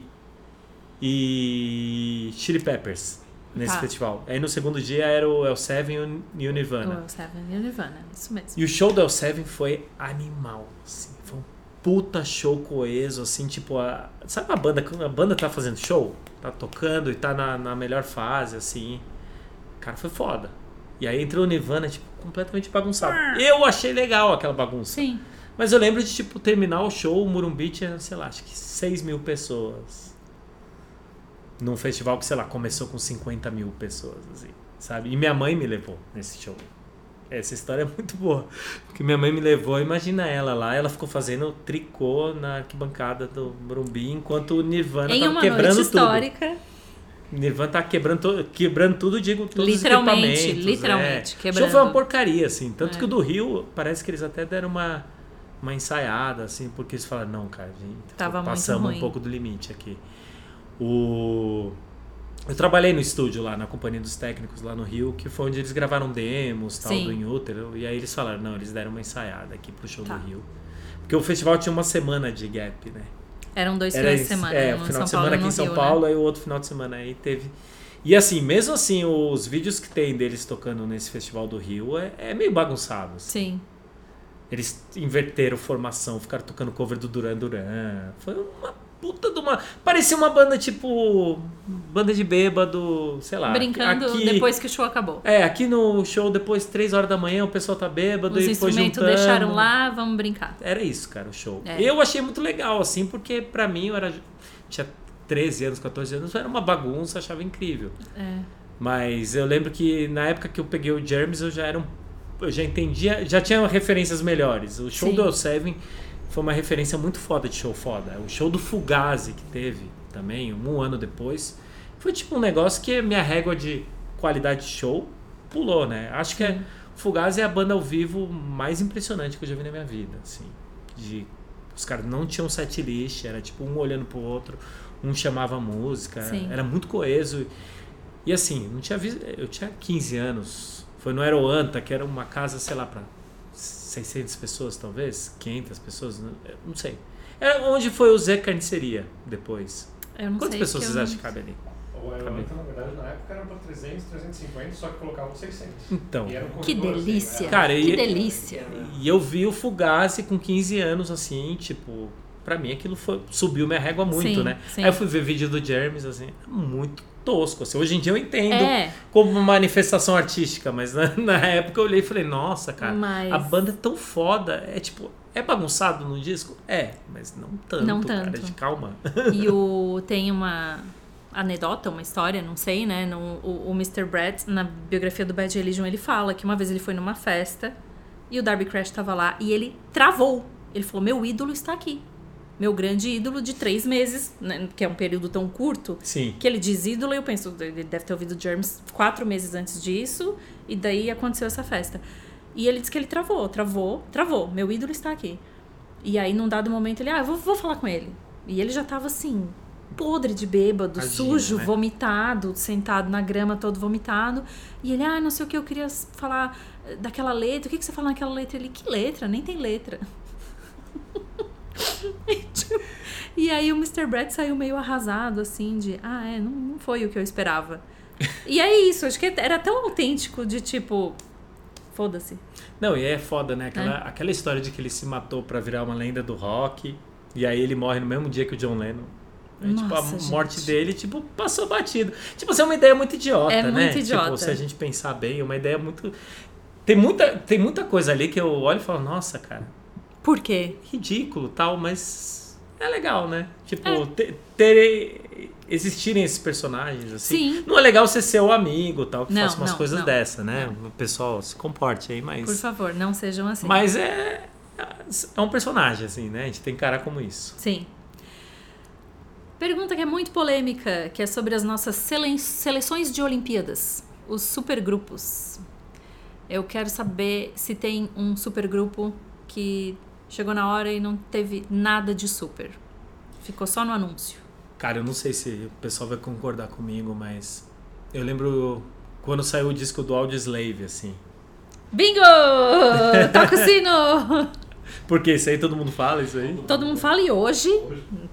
e. Chili Peppers nesse Tá. festival. Aí no segundo dia era o El Seven e o- o Nirvana. O Seven e o Nirvana, isso mesmo. E o show do L7 foi animal, assim, foi um puta show coeso, assim, tipo, a, sabe a banda, quando a banda tá fazendo show, tá tocando e tá na, na melhor fase, assim, cara, foi foda. E aí entrou o Nirvana, tipo, completamente bagunçado. Eu achei legal aquela bagunça. Sim. Mas eu lembro de, tipo, terminar o show, o Murumbi tinha, sei lá, acho que 6 mil pessoas. Num festival que, sei lá, começou com 50 mil pessoas, assim, sabe? E minha mãe me levou nesse show. Essa história é muito boa. Porque minha mãe me levou, imagina ela lá, ela ficou fazendo tricô na arquibancada do Morumbi enquanto o Nirvana Em tava uma quebrando noite tudo. histórica. Nirvana tá quebrando, to- quebrando tudo, digo, todos Literalmente, os equipamentos. literalmente, é. O quebrando. show foi uma porcaria, assim. Tanto É. que o do Rio, parece que eles até deram uma, uma ensaiada, assim, porque eles falaram, não, cara, gente, Tava passamos um pouco do limite aqui. O... Eu trabalhei no estúdio lá, na companhia dos técnicos lá no Rio, que foi onde eles gravaram demos, tal, Sim. do Inútero. E aí eles falaram, não, eles deram uma ensaiada aqui pro show Tá. do Rio. Porque o festival tinha uma semana de gap, né? Eram dois Era finais de semana. É, um final de semana e aqui em São Rio, Paulo, Né? aí o outro final de semana aí teve. E assim, mesmo assim, os vídeos que tem deles tocando nesse festival do Rio é, é meio bagunçado. assim. Sim. Eles inverteram formação, ficaram tocando cover do Duran Duran. Foi uma puta de uma. Parecia uma banda tipo. Banda de bêbado, sei lá. Brincando aqui, depois que o show acabou. É, aqui no show, depois, três horas da manhã, o pessoal tá bêbado Os e foi instrumentos juntando. deixaram lá, vamos brincar. Era isso, cara, o show. É. Eu achei muito legal, assim, porque pra mim eu era. Tinha 13 anos, 14 anos, era uma bagunça, achava incrível. É. Mas eu lembro que na época que eu peguei o Germs, eu já era um. Eu já entendia, já tinha referências melhores. O show Sim. do El Seven foi uma referência muito foda de show foda. O show do Fugazi que teve também, um ano depois, foi tipo um negócio que a minha régua de qualidade de show pulou, né? Acho que é, Sim. Fugazi é a banda ao vivo mais impressionante que eu já vi na minha vida, assim. De, os caras não tinham set list, era tipo um olhando pro outro, um chamava a música, Sim. era muito coeso. E assim, não tinha visto, eu tinha 15 anos, foi no Aeroanta, que era uma casa, sei lá, para 600 pessoas talvez, 500 pessoas, não- sei. Era onde foi o Zé Carniceria depois. Eu não Quantas sei, pessoas vocês acham que cabe ali? O Aeroanta, na verdade, na época era pra 300, 350, só que colocavam 600. Então, E era um Que assim, delícia. era- Cara, que e- delícia. E eu vi o Fugazi com 15 anos, assim, tipo, pra mim aquilo foi, subiu minha régua muito, Sim, né? sim. Aí eu fui ver vídeo do Jeremy, assim, é muito tosco. Assim. Hoje em dia eu entendo É, como uma manifestação artística, mas na, na época eu olhei e falei, nossa, cara, Mas- a banda é tão foda. É tipo, é bagunçado no disco? É, mas não tanto, Não cara, tanto. de calma. e o tem uma anedota, uma história, não sei, né? No, o, o Mr. Brett, na biografia do Bad Religion, ele fala que uma vez ele foi numa festa e o Darby Crash tava lá e ele travou. Ele falou: Meu ídolo está aqui. Meu grande ídolo de três meses, né, que é um período tão curto, Sim. que ele diz ídolo, e eu penso, ele deve ter ouvido Germs quatro meses antes disso, e daí aconteceu essa festa. E ele disse que ele travou, travou, travou. Meu ídolo está aqui. E aí, num dado momento, ele, ah, eu vou, vou falar com ele. E ele já tava assim, podre de bêbado, Imagina, sujo, né? vomitado, sentado na grama, todo vomitado. E ele, ah, não sei o que, eu queria falar eh, daquela letra. O que, que você fala naquela letra? Ele, que letra? Nem tem letra. E, tipo, aí o Mr. Brett saiu meio arrasado, assim, de ah, é, não, não foi o que eu esperava. E é isso, acho que era tão autêntico de tipo. Foda-se. Não, e é foda, né? Aquela, aquela história de que ele se matou pra virar uma lenda do rock, e aí ele morre no mesmo dia que o John Lennon. É, tipo, a Nossa, morte gente. dele, tipo, passou batido. Tipo, assim, é uma ideia muito idiota, É né? muito idiota. Tipo, se a gente pensar bem, é uma ideia muito. Tem muita, tem muita coisa ali que eu olho e falo, nossa, cara, Por quê? ridículo tal, mas é legal, né? Tipo, É. ter, ter- existirem esses personagens, assim. Sim. Não é legal ser seu amigo tal, que Não, faça umas não, coisas não. dessa, né? O pessoal se comporte aí, mas. Por favor, não sejam assim. Mas é. É um personagem, assim, né? A gente tem que encarar como isso. Sim. Pergunta que é muito polêmica, que é sobre as nossas sele- seleções de Olimpíadas, os supergrupos. Eu quero saber se tem um supergrupo que chegou na hora e não teve nada de super. Ficou só no anúncio. Cara, eu não sei se o pessoal vai concordar comigo, mas eu lembro quando saiu o disco do Audioslave, assim. Bingo! Toca o sino! Porque isso aí todo mundo fala, isso aí. Todo mundo fala e hoje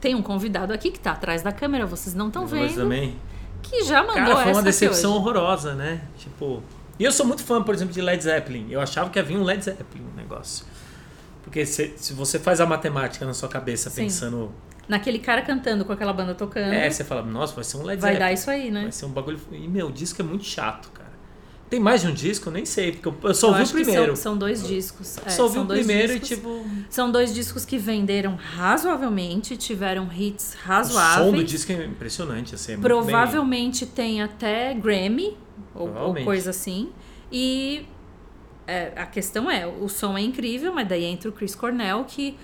tem um convidado aqui que tá atrás da câmera, vocês não estão vendo, também. que já mandou Cara, foi uma decepção horrorosa, né? Tipo. E eu sou muito fã, por exemplo, de Led Zeppelin. Eu achava que havia um Led Zeppelin no negócio. Porque se, se você faz a matemática na sua cabeça Sim. pensando. Naquele cara cantando com aquela banda tocando, É, você fala, nossa, vai ser um Led vai dar isso aí, né? Vai ser um bagulho. E meu, o disco é muito chato, cara. Tem mais de um disco? Eu nem sei, porque eu- só ouvi o primeiro. São, são dois discos. É, só ouvi o primeiro discos. e tipo. São dois discos que venderam razoavelmente, tiveram hits O som do razoáveis. disco é impressionante, assim. é Provavelmente tem até Grammy, ou, ou coisa assim. E é, a questão é, o som é incrível, mas daí entra o Chris Cornell, que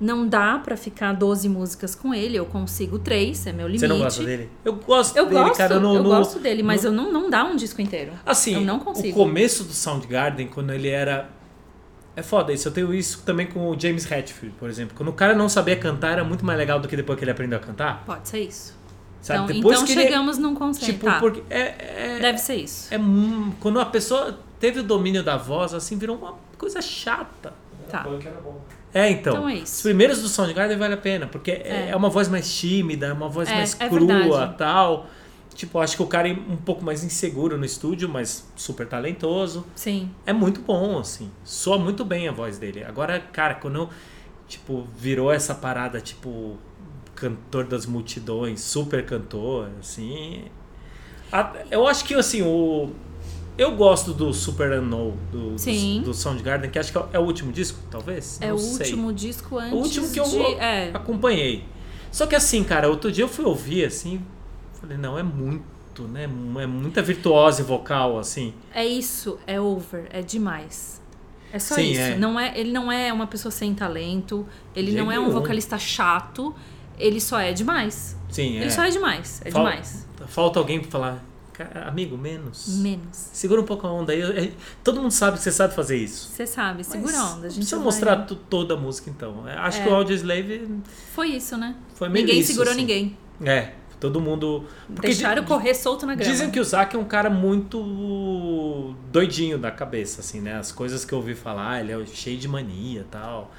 Não dá pra ficar 12 músicas com ele, eu consigo três, é meu limite. Você não gosta dele? Eu gosto Eu dele, gosto, cara. No, eu no- gosto dele, mas no- eu não, não dá um disco inteiro. Assim, eu não o consigo. começo do Soundgarden, quando ele era. É foda isso. Eu tenho isso também com o James Hetfield, por exemplo. Quando o cara não sabia cantar, era muito mais legal do que depois que ele aprendeu a cantar. Pode ser isso. Sabe? Então, depois então que ele- chegamos num conceito. Tipo, tá, porque. É, é, Deve ser isso. é Quando a pessoa teve o domínio da voz, assim, virou uma coisa chata. Tá. Punk era bom. É, então. Então é Os isso. primeiros do Soundgarden vale a pena, porque é, É. é uma voz mais tímida, é uma voz É, mais é crua verdade. tal. Tipo, acho que o cara é um pouco mais inseguro no estúdio, mas super talentoso. Sim. É muito bom, assim. Soa muito bem a voz dele. Agora, cara, quando eu, tipo, virou essa parada, tipo, cantor das multidões, super cantor, assim. Eu acho que, assim, o. Eu gosto do Super Unknown, do, do, do Soundgarden, que acho que é o último disco, talvez? É Não o sei. último disco antes O último que eu de... É, acompanhei. Só que assim, cara, outro dia eu fui ouvir, assim, falei, não, é muito, né? É muita virtuose vocal, assim. é isso, é over, é demais. É só Sim, isso. é. Não é, ele não é uma pessoa sem talento, ele De não é um nenhum. vocalista chato, ele só é demais. Sim, é. Ele só é demais, é Fal- demais. Falta alguém pra falar, "Cara, amigo, menos. Menos. Segura um pouco a onda aí. É, Todo mundo sabe que você sabe fazer isso. Você sabe, segura Mas a onda. A não gente precisa vai- mostrar tu- toda a música, então. É, Acho É. que o Audioslave Foi isso, né? foi meio Ninguém isso, segurou assim. ninguém. É, todo mundo... Porque Deixaram di- correr solto na grama. Dizem que o Zac é um cara muito doidinho da cabeça, assim, né? As coisas que eu ouvi falar, ele é cheio de mania e tal.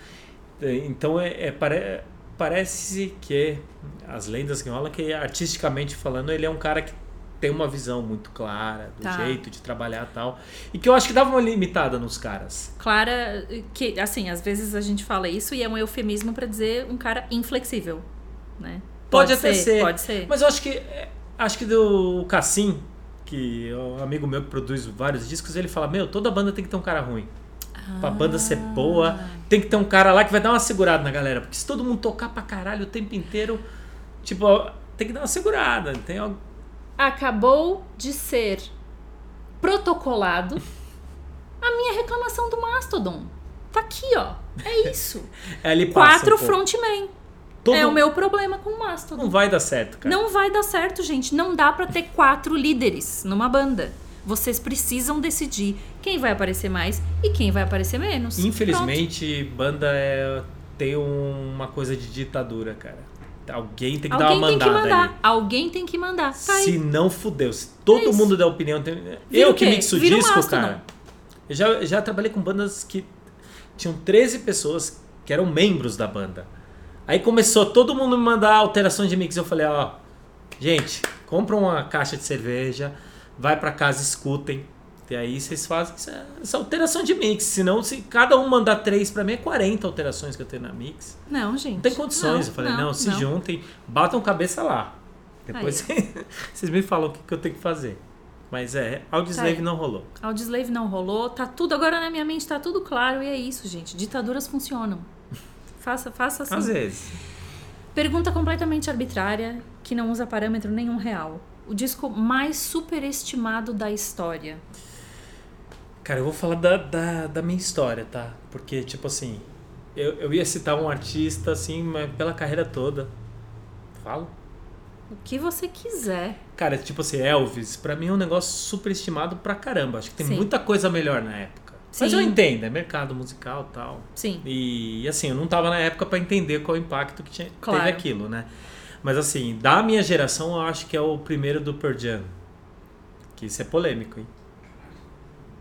É, Então, é, é- pare- parece que as lendas rolam, que artisticamente falando, ele é um cara que tem uma visão muito clara do Tá. jeito de trabalhar e tal. E que eu acho que dava uma limitada nos caras. Clara, que assim, às vezes a gente fala isso e é um eufemismo pra dizer um cara inflexível, né? Pode até ser. Pode ser. Mas eu acho que é, acho que do Cassim, que é um amigo meu que produz vários discos, ele fala: Meu, toda banda tem que ter um cara ruim. Pra banda ser boa, tem que ter um cara lá que vai dar uma segurada na galera. Porque se todo mundo tocar pra caralho o tempo inteiro, tipo, tem que dar uma segurada. Tem algo. Acabou de ser protocolado a minha reclamação do Mastodon. Tá aqui, ó. É isso. É ali Quatro um frontmen. Todo- É o meu problema com o Mastodon. Não vai dar certo, cara. Não vai dar certo, gente. Não dá pra ter quatro líderes numa banda. Vocês precisam decidir quem vai aparecer mais e quem vai aparecer menos. Infelizmente, banda é, tem uma coisa de ditadura, cara. Alguém tem que Pronto. dar Alguém uma tem que mandada mandar. ali. Alguém tem que mandar. Tá. Se não fudeu, se todo É mundo der opinião. Tem... Eu que mixo o Vira um disco, Mastodon. cara. Eu já, já trabalhei com bandas que tinham 13 pessoas que eram membros da banda. Aí começou todo mundo me mandar alterações de mix. Eu falei, ó, gente, compra uma caixa de cerveja, vai pra casa, escutem. E aí vocês fazem essa, essa alteração de mix. Senão, se cada um mandar três pra mim, é 40 alterações que eu tenho na mix. Não, gente. Não tem condições. eu falei, não, se juntem, batam cabeça lá. Depois vocês me falam o que, que eu tenho que fazer. Mas é, Audioslave Tá não rolou. Audioslave não rolou. Tá tudo agora na minha mente, tá tudo claro. E é isso, gente. Ditaduras funcionam. Faça, faça assim. Às vezes. Pergunta completamente arbitrária, que não usa parâmetro nenhum real. O disco mais superestimado da história. Cara, eu vou falar da, da, da minha história, tá? Porque, tipo assim, eu, eu ia citar um artista, assim, mas pela carreira toda. Falo? O que você quiser. Cara, tipo assim, Elvis, pra mim é um negócio superestimado pra caramba. Acho que tem Sim. muita coisa melhor na época. Mas Sim. eu entendo, é mercado musical e tal. Sim. E assim, eu não tava na época pra entender qual o impacto que tinha, Claro. teve aquilo, né? Mas assim, da minha geração, eu acho que é o primeiro do Pearl Jam. Que isso é polêmico, hein?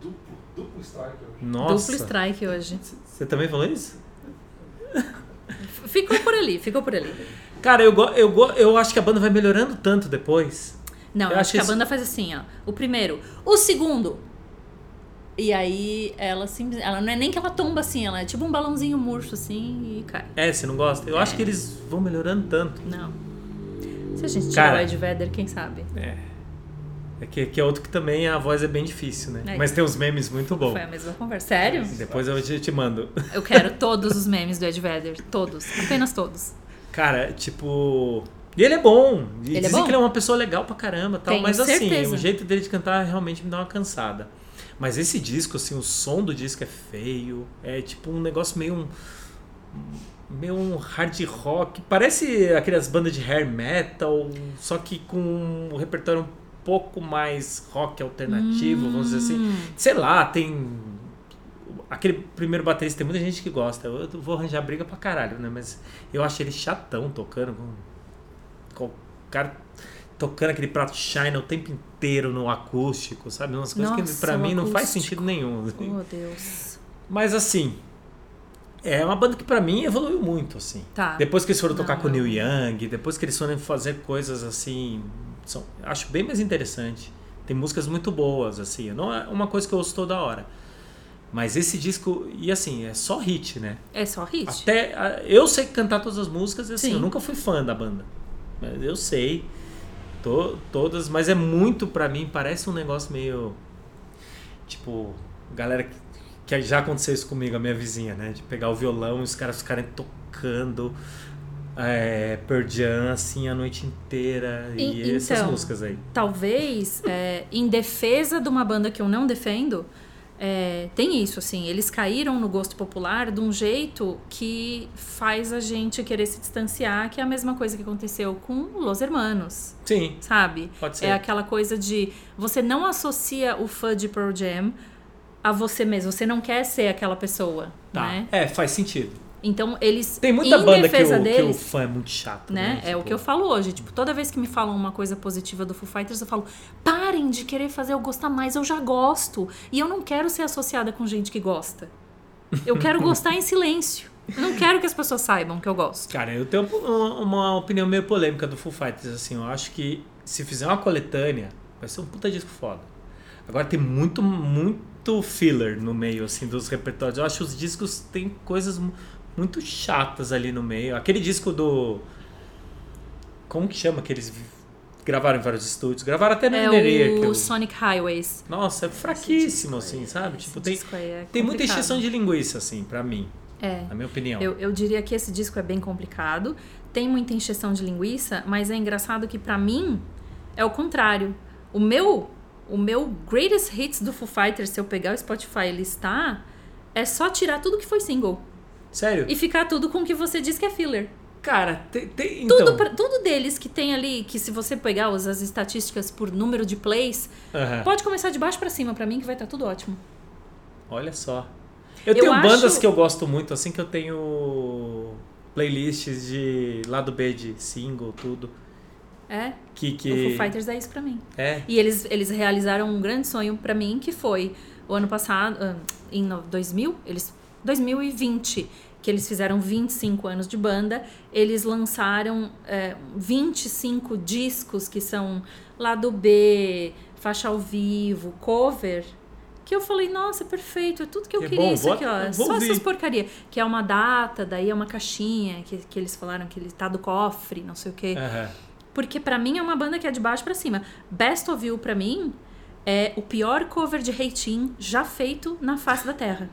Duplo, duplo strike hoje. Nossa. Duplo strike hoje. Você também falou isso? Ficou por ali, ficou por ali. Cara, eu, eu, eu acho que a banda vai melhorando tanto depois. Não, Eu eu acho acho que a isso- banda faz assim, ó. O primeiro, o segundo. E aí ela simplesmente. Ela não é nem que ela tomba assim, ela é tipo um balãozinho murcho assim e cai. É, você não gosta? Eu acho que eles vão melhorando tanto. Não. Se a gente tirar Cara. o Ed Vedder, quem sabe? É. É que, que é outro que também a voz é bem difícil, né? É. Mas tem uns memes muito bons. Foi a mesma conversa. Sério? Depois eu te, te mando. Eu quero todos os memes do Ed Vedder. Todos. Apenas todos. Cara, tipo. E ele é bom. E Ele é dizem bom? que ele é uma pessoa legal pra caramba tal. Tenho mas assim, certeza. o jeito dele de cantar realmente me dá uma cansada. Mas esse disco, assim, o som do disco é feio. É tipo um negócio meio. um- meio um hard rock. Parece aquelas bandas de hair metal, só que com um repertório um pouco mais rock alternativo, vamos dizer assim. Hum. Sei lá, tem. Aquele primeiro baterista, tem muita gente que gosta. Eu vou arranjar briga pra caralho, né? Mas eu acho ele chatão tocando. Com, o cara tocando aquele prato shine o tempo inteiro no acústico, sabe? Umas coisas que Nossa, pra o mim não faz acústico. sentido nenhum. assim. Oh, Deus. Mas assim, é uma banda que pra mim evoluiu muito, assim. Tá. Depois que eles foram Não, tocar com o Neil Young, depois que eles foram fazer coisas assim, são, acho bem mais interessante. Tem músicas muito boas, assim. Não é uma coisa que eu ouço toda hora. Mas esse disco, e assim, é só hit, né? É só hit. Até eu sei cantar todas as músicas, e assim, Sim. eu nunca fui fã da banda. Mas eu sei to- todas, mas é muito pra mim, parece um negócio meio tipo, galera que, que já aconteceu isso comigo, a minha vizinha, né, de pegar o violão e os caras ficarem tocando é, Pearl Jam assim a noite inteira e, E- essas então, músicas aí. Talvez, é, em defesa de uma banda que eu não defendo, é, tem isso, assim. Eles caíram no gosto popular de um jeito que faz a gente querer se distanciar, que é a mesma coisa que aconteceu com Los Hermanos, Sim, sabe? pode ser. É aquela coisa de você não associa o fã de Pearl Jam a você mesmo. Você não quer ser aquela pessoa, tá. né? É, faz sentido. Então eles Tem muita em banda que defesa o, que o deles, fã é muito chato, né? né? É o Tipo, que eu falo hoje. Tipo, toda vez que me falam uma coisa positiva do Foo Fighters, eu falo: parem de querer fazer eu gostar mais, eu já gosto. E eu não quero ser associada com gente que gosta. Eu quero gostar em silêncio. Não quero que as pessoas saibam que eu gosto. Cara, eu tenho uma, uma opinião meio polêmica do Foo Fighters, assim, eu acho que se fizer uma coletânea, vai ser um puta disco foda. Agora tem muito, muito filler no meio, assim, dos repertórios. Eu acho que os discos têm coisas mu- muito chatas ali no meio. Aquele disco do... Como que chama? Que eles vi- gravaram em vários estúdios. Gravaram até na É o eu- Sonic Highways. Nossa, é fraquíssimo, assim, sabe? Esse Tipo, tem, é tem muita exceção de linguiça, assim, pra mim, É. na minha opinião. Eu, eu diria que esse disco é bem complicado. Tem muita encheção de linguiça, mas é engraçado que pra mim é o contrário. O meu, o meu greatest hits do Foo Fighters, se eu pegar o Spotify e listar, é só tirar tudo que foi single Sério? e ficar tudo com o que você diz que é filler. Cara, tem... Tudo, então... pra- tudo deles que tem ali, que se você pegar os- as estatísticas por número de plays, Aham. pode começar de baixo pra cima pra mim que vai estar tudo ótimo. Olha só. Eu, Eu tenho acho- bandas que eu gosto muito, assim que eu tenho playlists de lado B de single, tudo. É, Que, que... o Foo Fighters é isso pra mim. É. E eles, eles realizaram um grande sonho pra mim, que foi o ano passado, ah, em no- 2000, eles 2020, que eles fizeram 25 anos de banda, eles lançaram é, 25 discos que são lado B, faixa ao vivo, cover, que eu falei, nossa, perfeito, é tudo que eu É queria bom, isso vou- aqui, ó. Só ouvir. essas porcaria. Que é uma data, daí é uma caixinha, que, que eles falaram que ele tá do cofre, não sei o quê. Aham. Porque pra mim é uma banda que é de baixo pra cima. Best of You pra mim é o pior cover de Reitin já feito na face da Terra.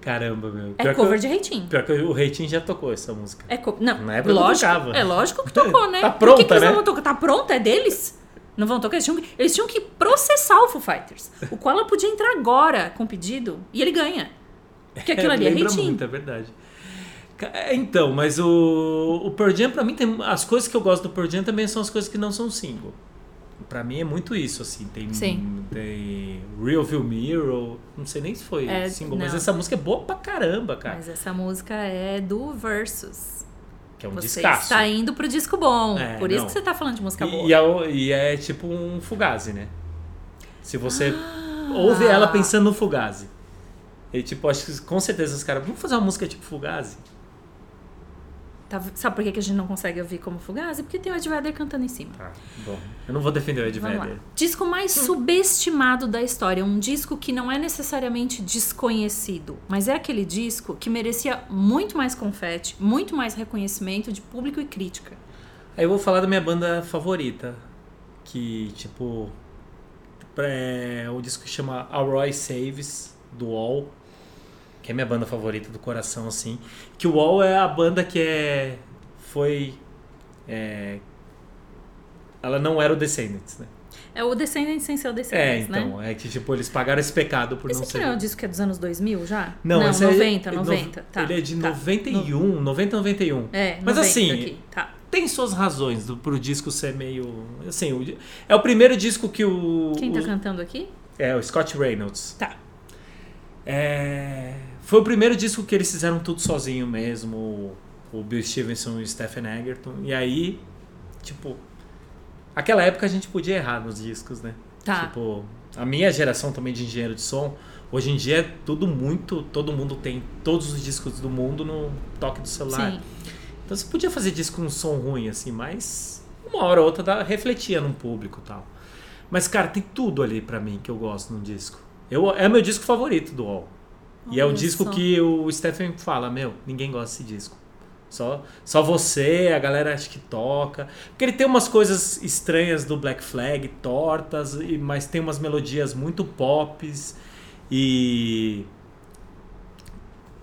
Caramba, meu. É Pior que cover eu- de Reitin. Pior que o Reitinho já tocou essa música. É co... Não, Na época lógico. tocava. É lógico que tocou, né? Tá Por que pronta, que eles né? não vão tocar? Tá pronta? É deles? Não vão tocar? Eles tinham, que, eles tinham que processar o Foo Fighters. O qual ela podia entrar agora com pedido e ele ganha. Porque aquilo ali é Reitin. muito, é verdade. É, Então, mas o, o Pearl Jam, pra mim, tem, as coisas que eu gosto do Pearl Jam também são as coisas que não são single. Pra mim é muito isso, assim. Tem, Sim. tem Real View Mirror, não sei nem se foi É, single, mas não. essa música é boa pra caramba, cara. Mas essa música é do Versus. que é um Você descasso. está indo pro disco bom. É, Por isso não. que você tá falando de música boa. E, e é, e é tipo um Fugazi, né? Se você Ah. ouve ela pensando no Fugazi. E tipo, acho que com certeza os caras, vamos fazer uma música tipo Fugazi? Tá- sabe por que a gente não consegue ouvir como Fugazi? Porque tem o Ed Vedder cantando em cima. Tá, bom. Eu não vou defender o Ed Vamos lá. Vedder. Disco mais subestimado da história. Um disco que não é necessariamente desconhecido, mas é aquele disco que merecia muito mais confete, muito mais reconhecimento de público e crítica. Aí eu vou falar da minha banda favorita, que tipo é o disco que chama A Roy Saves do Wall, que é minha banda favorita do coração assim, que o Wall é a banda que é foi é, ela não era o Descendants, né? É o Descendants sem ser o É, Descendants, então, né? é que tipo, eles pagaram esse pecado por Esse não ser. não é o disco que é dos anos 2000 já? Não, não esse é- 90, é no- 90. tá, Ele é de tá. 91, 90, 91. É, Mas 90 assim, aqui, tá. tem suas razões do, pro disco ser meio. Assim, o é o primeiro disco que o. Quem tá o- cantando aqui? É, o Scott Reynolds. Tá. É, foi o primeiro disco que eles fizeram tudo sozinho mesmo, o- Bill Stevenson e o Stephen Egerton. E aí, tipo, aquela época a gente podia errar nos discos, né? Tá. Tipo, a minha geração também de engenheiro de som, hoje em dia é tudo muito, todo mundo tem todos os discos do mundo no toque do celular. Sim. Então você podia fazer disco com um som ruim, assim, mas uma hora ou outra dá- refletia no público e tal. Mas, cara, tem tudo ali pra mim que eu gosto num disco. Eu, é meu disco favorito do All. E é o disco só. que o Stephen fala, meu, ninguém gosta desse disco. Só, só você, a galera acho que toca. Porque ele tem umas coisas estranhas do Black Flag, tortas, e- mas tem umas melodias muito pops. E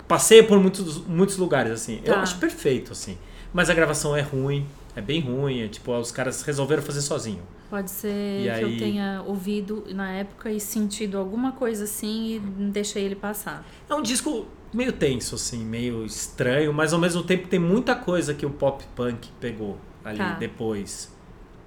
passeia por muitos, muitos lugares, assim. Eu Tá. acho perfeito, assim. Mas a gravação é ruim, é bem ruim. É, tipo, os caras resolveram fazer sozinho. Pode ser E que aí- eu tenha ouvido na época e sentido alguma coisa assim e deixei ele passar. É um disco meio tenso, assim, meio estranho, mas ao mesmo tempo tem muita coisa que o pop punk pegou ali Tá. depois.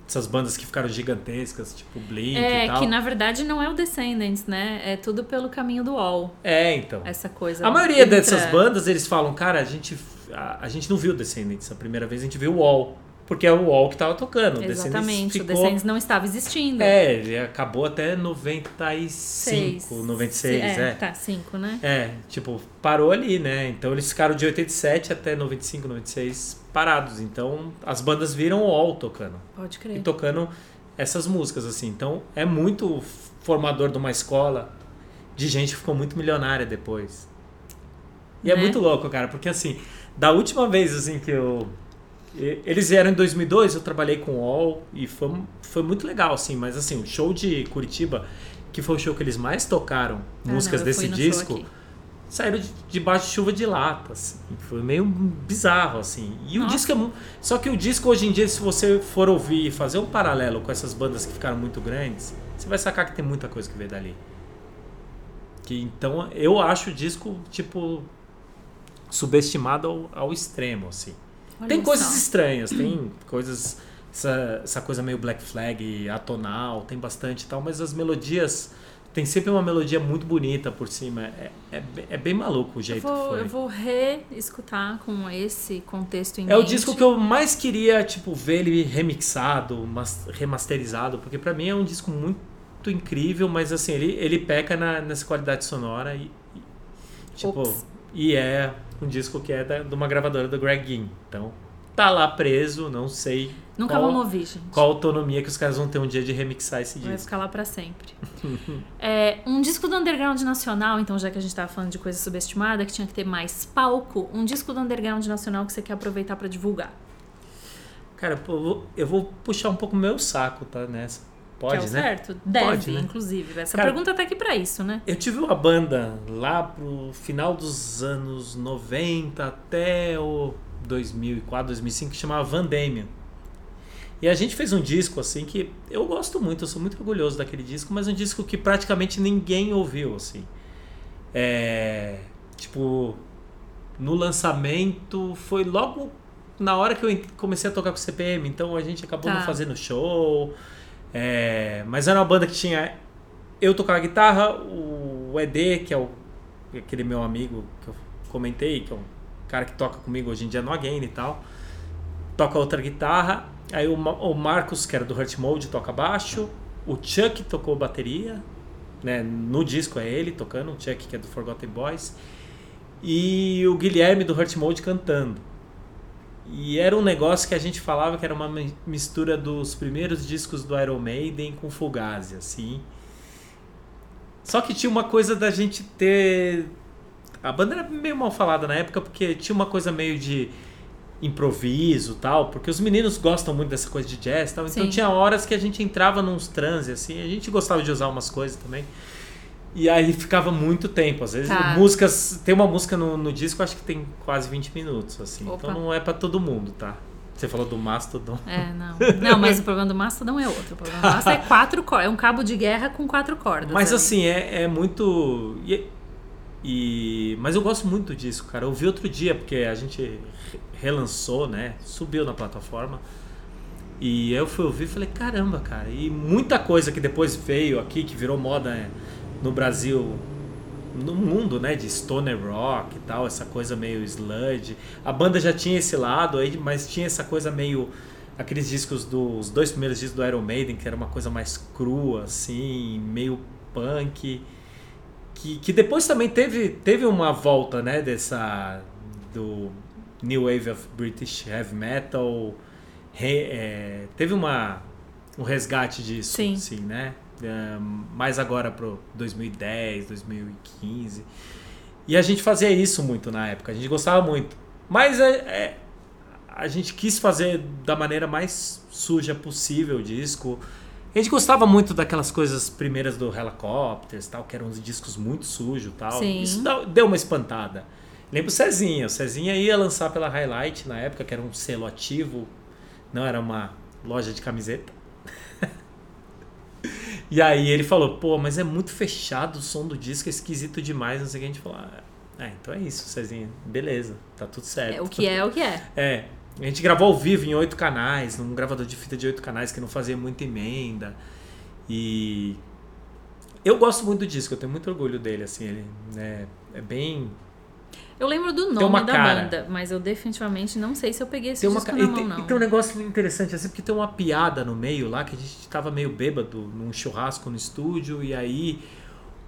Essas bandas que ficaram gigantescas, tipo Blink É, e tal. que na verdade não é o Descendants, né? É tudo pelo caminho do All, É, então. essa coisa. A maioria ultra- dessas bandas, eles falam, cara, a gente, a, a gente não viu Descendants a primeira vez, a gente viu o Wall. Porque é o Wall que tava tocando. Exatamente, o ficou... Descendants não estava existindo. É, ele acabou até 95, Seis. 96, é. é. Tá, cinco, né? É, tipo, parou ali, né? Então eles ficaram de 87 até 95, 96 parados. Então as bandas viram o All tocando. Pode E crer. tocando essas músicas, assim. Então é muito formador de uma escola de gente que ficou muito milionária depois. E é Né? muito louco, cara, porque assim, da última vez assim que eu. Eles vieram em 2002, eu trabalhei com o All e foi, foi muito legal, assim. Mas assim, o show de Curitiba, que foi o show que eles mais tocaram, Ah, músicas não, desse disco saíram de- debaixo de chuva de lata, assim. Foi meio bizarro, assim. E o Nossa. disco é Só que o disco hoje em dia, se você for ouvir e fazer um paralelo com essas bandas que ficaram muito grandes, você vai sacar que tem muita coisa que veio dali. Que, então, eu acho o disco, tipo, subestimado ao, ao extremo, assim. Olha tem coisas só. estranhas, tem coisas. Essa, essa coisa meio black flag, atonal, tem bastante e tal, mas as melodias. Tem sempre uma melodia muito bonita por cima. É, é, é bem maluco o Eu jeito vou, que foi. eu vou reescutar com esse contexto em É o mente. disco que eu mais queria, tipo, ver ele remixado, mas- remasterizado, porque pra mim é um disco muito incrível, mas assim, ele, ele peca na, nessa qualidade sonora e, e, tipo, Ops. e é um disco que é da, de uma gravadora do Greg Ginn. Então, tá lá preso, não sei Nunca qual, vamos ouvir, gente. qual autonomia que os caras vão ter um dia de remixar esse Vai disco. ficar lá pra sempre. É, um disco do underground nacional, então, já que a gente tava falando de coisa subestimada, que tinha que ter mais palco, um disco do underground nacional que você quer aproveitar pra divulgar. Cara, pô, eu vou- eu vou puxar um pouco o meu saco, tá, nessa. Pode, que é o né? certo? Deve, Pode, né? inclusive. Essa Cara- pergunta tá aqui pra isso, né? Eu tive uma banda lá pro final dos anos 90 até o 2004, 2005 que chamava Van Damian. E a gente fez um disco assim que eu gosto muito, eu sou muito orgulhoso daquele disco, mas um disco que praticamente ninguém ouviu assim. É, tipo, no lançamento foi logo na hora que eu comecei a tocar com o CPM, então a gente acabou Tá. não fazendo show. É, mas era uma banda que tinha eu tocava guitarra, o ED, que é o, aquele meu amigo que eu comentei, que é um cara que toca comigo hoje em dia no Again e tal, toca outra guitarra. Aí o, o Marcos, que era do Hurt Mode, toca baixo. O Chuck tocou bateria, né? No disco é ele tocando, o Chuck que é do Forgotten Boys. E o Guilherme do Hurt Mode cantando. E era um negócio que a gente falava que era uma mi- mistura dos primeiros discos do Iron Maiden com Fugazi, assim. Só que tinha uma coisa da gente ter. A banda era meio mal falada na época porque tinha uma coisa meio de improviso tal, porque os meninos gostam muito dessa coisa de jazz tal, então Sim. tinha horas que a gente entrava nos transes assim, a gente gostava de usar umas coisas também. E aí ficava muito tempo, às vezes Tá. músicas, tem uma música no, no disco, acho que tem quase 20 minutos assim. Opa. Então não é pra todo mundo, tá? Você falou do Mastodon. É, não. Não, mas o problema do Mastodon é outro. O problema do Mastodon é quatro cordas. É um cabo de guerra com quatro cordas. Mas assim, é, é muito. E, e- mas eu gosto muito disso, cara. Eu vi outro dia, porque a gente re- relançou, né? Subiu na plataforma. E eu fui ouvir e falei, caramba, cara. E muita coisa que depois veio aqui, que virou moda né, no Brasil, no mundo, né? De stoner rock e tal, essa coisa meio sludge. A banda já tinha esse lado aí, mas tinha essa coisa meio. Aqueles discos dos dois primeiros discos do Iron Maiden, que era uma coisa mais crua, assim, meio punk. Que, que depois também teve, teve uma volta, né? Dessa. Do New Wave of British Heavy Metal. Re- é, teve uma, um resgate disso, Sim. assim, né? Mais agora pro 2010, 2015. E a gente fazia isso muito na época, a gente gostava muito. Mas é, é, a gente quis fazer da maneira mais suja possível o disco. A gente gostava muito daquelas coisas primeiras do Helicopters, tal, que eram uns discos muito sujos tal. Sim. Isso deu uma espantada. Lembro o Cezinha. O Cezinha ia lançar pela Highlight na época, que era um selo ativo, não era uma loja de camiseta. E aí ele falou, pô, mas é muito fechado o som do disco, é esquisito demais, não sei o que. A gente falou, ah, é, então é isso, Cezinha. Beleza, tá tudo certo. É, o que é, é o que é. É, a gente gravou ao vivo em oito canais, num gravador de fita de oito canais que não fazia muita emenda. E eu gosto muito do disco, eu tenho muito orgulho dele, assim, ele é, é bem. Eu lembro do nome da cara. banda, mas eu definitivamente não sei se eu peguei esse Tem uma, disco ca- na mão, tem, não. e tem um negócio interessante, assim, porque tem uma piada no meio lá que a gente tava meio bêbado num churrasco no estúdio, e aí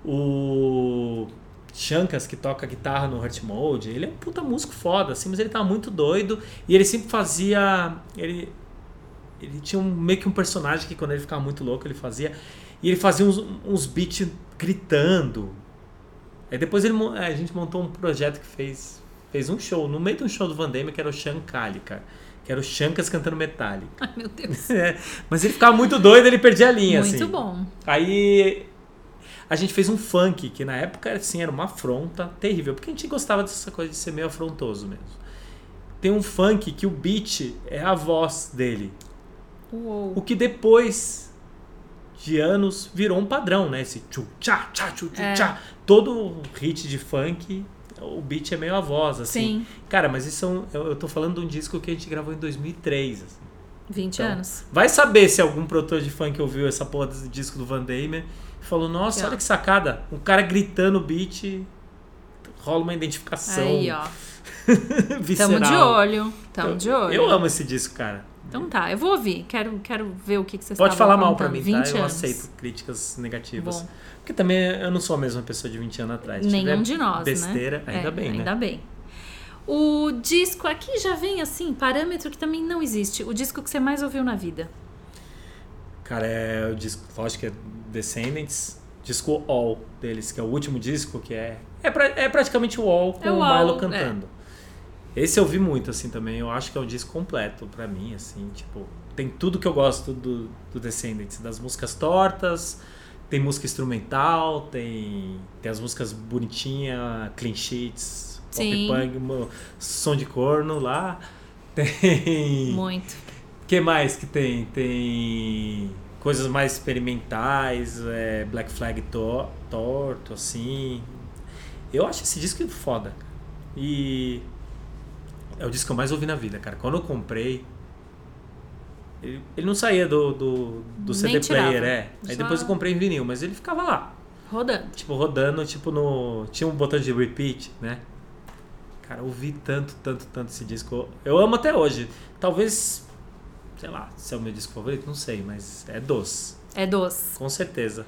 o Chankas, que toca guitarra no Heart Mode, ele é um puta músico foda, assim, mas ele tava muito doido, e ele sempre fazia. Ele, ele tinha um, meio que um personagem que quando ele ficava muito louco ele fazia. E ele fazia uns, uns beats gritando. Aí depois ele, a gente montou um projeto que fez, fez um show, no meio de um show do Van Damme, que era o Shankali, cara. Que era o Shankas cantando Metallica. Ai, meu Deus. É, mas ele ficava muito doido, ele perdia a linha, Muito assim. bom. Aí a gente fez um funk, que na época assim, era uma afronta terrível, porque a gente gostava dessa coisa de ser meio afrontoso mesmo. Tem um funk que o beat é a voz dele. Uou. O que depois de anos virou um padrão, né? Esse tchu tchá tchá tchu tchu É. tchá. Todo hit de funk, o beat é meio a voz, assim. Sim, Cara, mas isso é um, eu, eu tô falando de um disco que a gente gravou em 2003. assim. 20 Então, anos. Vai saber se algum produtor de funk ouviu essa porra desse disco do Van Damme e falou: Nossa, ó. olha que sacada. Um cara gritando o beat, rola uma identificação Aí, ó. Tamo de olho. Tamo Eu- de olho. Eu amo esse disco, cara. Então tá, eu vou ouvir. Quero, quero ver o que, que vocês Pode falar mal apontando. mim, tá? 20 Eu anos. aceito críticas negativas. Bom, Porque também eu não sou a mesma pessoa de 20 anos atrás. Nenhum de nós, besteira, né? ainda É, bem, Ainda né? bem. O disco aqui já vem assim, parâmetro que também não existe. O disco que você mais ouviu na vida. Cara, é o disco, lógico que é Descendants, disco All deles, que é o último disco, que é. É, pra- é praticamente o All com É o o All, Milo cantando. Esse eu vi muito, assim, também. Eu acho que é um disco completo pra mim, assim, tipo. Tem tudo que eu gosto do, do Descendants, das músicas tortas, tem música instrumental, tem, tem as músicas bonitinhas, clean sheets, pop Sim. punk, mo- som de corno lá. Tem. Muito. que mais que tem? Tem coisas mais experimentais, é, Black Flag to- torto, assim. Eu acho esse disco foda. E é o disco que eu mais ouvi na vida, cara. Quando eu comprei, ele, ele não saía do, do, do CD tirava. player, é. Aí Só- depois eu comprei em vinil, mas ele ficava lá. Rodando. Tipo, rodando, tipo no. Tinha um botão de repeat, né? Cara, eu ouvi tanto, tanto, tanto esse disco. Eu amo até hoje. Talvez, sei lá, se é o meu disco favorito, não sei, mas é doce, É doce. com certeza.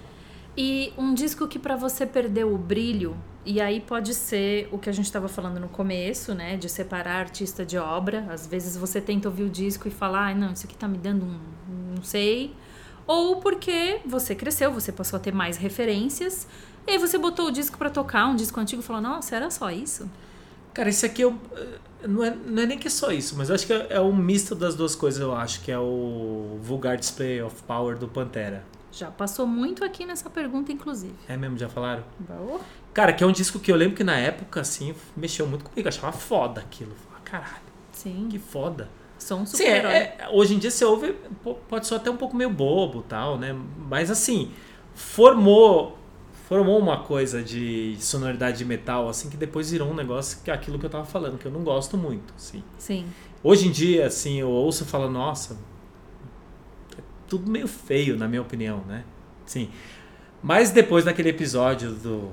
E um disco que pra você perdeu o brilho, e aí pode ser o que a gente estava falando no começo, né? De separar artista de obra. Às vezes você tenta ouvir o disco e falar, ah, não, isso aqui tá me dando um. não sei. Ou porque você cresceu, você passou a ter mais referências, e aí você botou o disco pra tocar, um disco antigo, e falou, nossa, era só isso? Cara, esse aqui eu, não, é, não é nem que é só isso, mas eu acho que é, é um misto das duas coisas, eu acho, que é o Vulgar Display of Power do Pantera. Já passou muito aqui nessa pergunta, inclusive. É mesmo, já falaram? Cara, que é um disco que eu lembro que na época, assim, mexeu muito comigo. Eu achava foda aquilo. Falava, caralho, Sim. que foda. Sou um Sim, é- é- hoje em dia você ouve, pode ser até um pouco meio bobo tal, né? Mas assim, formou formou uma coisa de sonoridade de metal, assim, que depois virou um negócio que é aquilo que eu tava falando, que eu não gosto muito, assim. Sim. Hoje em dia, assim, eu ouço e falo, nossa, tudo meio feio, na minha opinião, né? Sim. Mas depois daquele episódio do,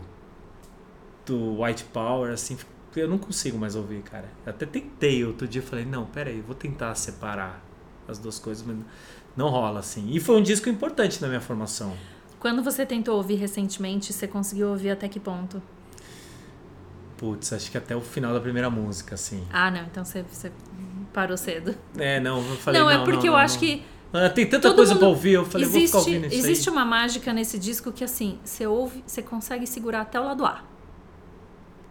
do White Power, assim, eu não consigo mais ouvir, cara. Eu até tentei outro dia, falei, não, peraí, vou tentar separar as duas coisas, mas não rola, assim. E foi um disco importante na minha formação. Quando você tentou ouvir recentemente, você conseguiu ouvir até que ponto? Putz, acho que até o final da primeira música, assim. Ah, não, então você, você parou cedo. É, não, eu falei, não, não, é porque não, eu não, acho não. que Ah, Tem tanta todo coisa mundo- pra ouvir, eu falei, existe, vou ficar ouvindo isso existe aí. uma mágica nesse disco que assim, você ouve, você consegue segurar até o lado A.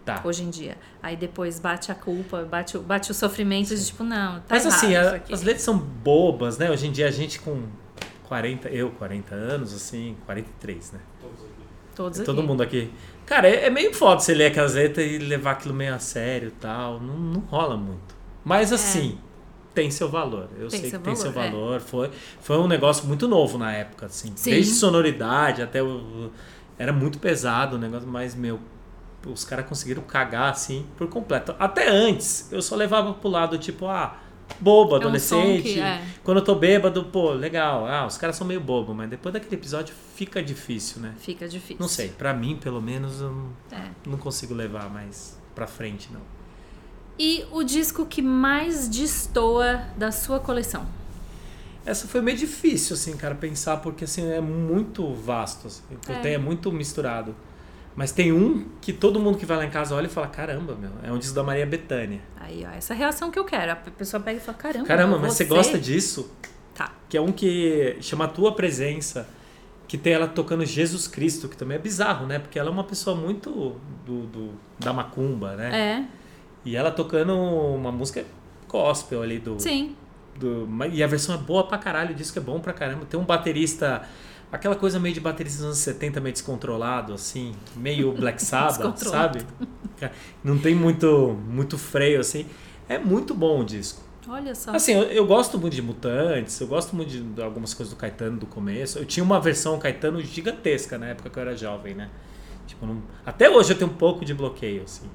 Tá. Hoje em dia. Aí depois bate a culpa, bate, o- bate o sofrimento de tipo, não, tá Mas assim, isso a- aqui. as letras são bobas, né? Hoje em dia a gente com 40, eu 40 anos, assim, 43, né? Todos aqui. Todos Todo aqui. mundo aqui. Cara, é, é meio foda você ler aquelas letras e levar aquilo meio a sério e tal. Não, não rola muito. Mas assim, tem seu valor. Eu. Tem sei que tem seu valor, é. Foi, foi um negócio muito novo na época, assim. Sim. Desde sonoridade até o. Era muito pesado o negócio, mas, meu, os caras conseguiram cagar assim por completo. Até antes, eu só levava pro lado, tipo, ah, bobo, É um adolescente. que, é. Quando eu tô bêbado, pô, legal. Ah, os caras são meio bobo, mas depois daquele episódio fica difícil, né? Fica difícil. Não sei, pra mim, pelo menos, eu não, É. não consigo levar mais pra frente, não. E o disco que mais destoa da sua coleção? Essa foi meio difícil, assim, cara, pensar, porque, assim, é muito vasto, assim, É. tenho é muito misturado. Mas tem um que todo mundo que vai lá em casa olha e fala, caramba, meu, é um disco da Maria Bethânia. Aí, ó, essa reação que eu quero. A pessoa pega e fala, caramba, Caramba, mas você gosta disso? Tá. Que é um que chama Tua Presença, que tem ela tocando Jesus Cristo, que também é bizarro, né? Porque ela é uma pessoa muito do, do- da macumba, né? É, E ela tocando uma música gospel ali do, sim. do. E a versão é boa pra caralho, o disco é bom pra caramba. Tem um baterista. Aquela coisa meio de baterista dos anos 70, meio descontrolado, assim, meio Black Sabbath, sabe? Não tem muito, muito freio, assim. É muito bom o disco. Olha só. Assim, eu, eu gosto muito de Mutantes, eu gosto muito de, de algumas coisas do Caetano do começo. Eu tinha uma versão Caetano gigantesca na época que eu era jovem, né? Tipo, não- até hoje eu tenho um pouco de bloqueio, assim.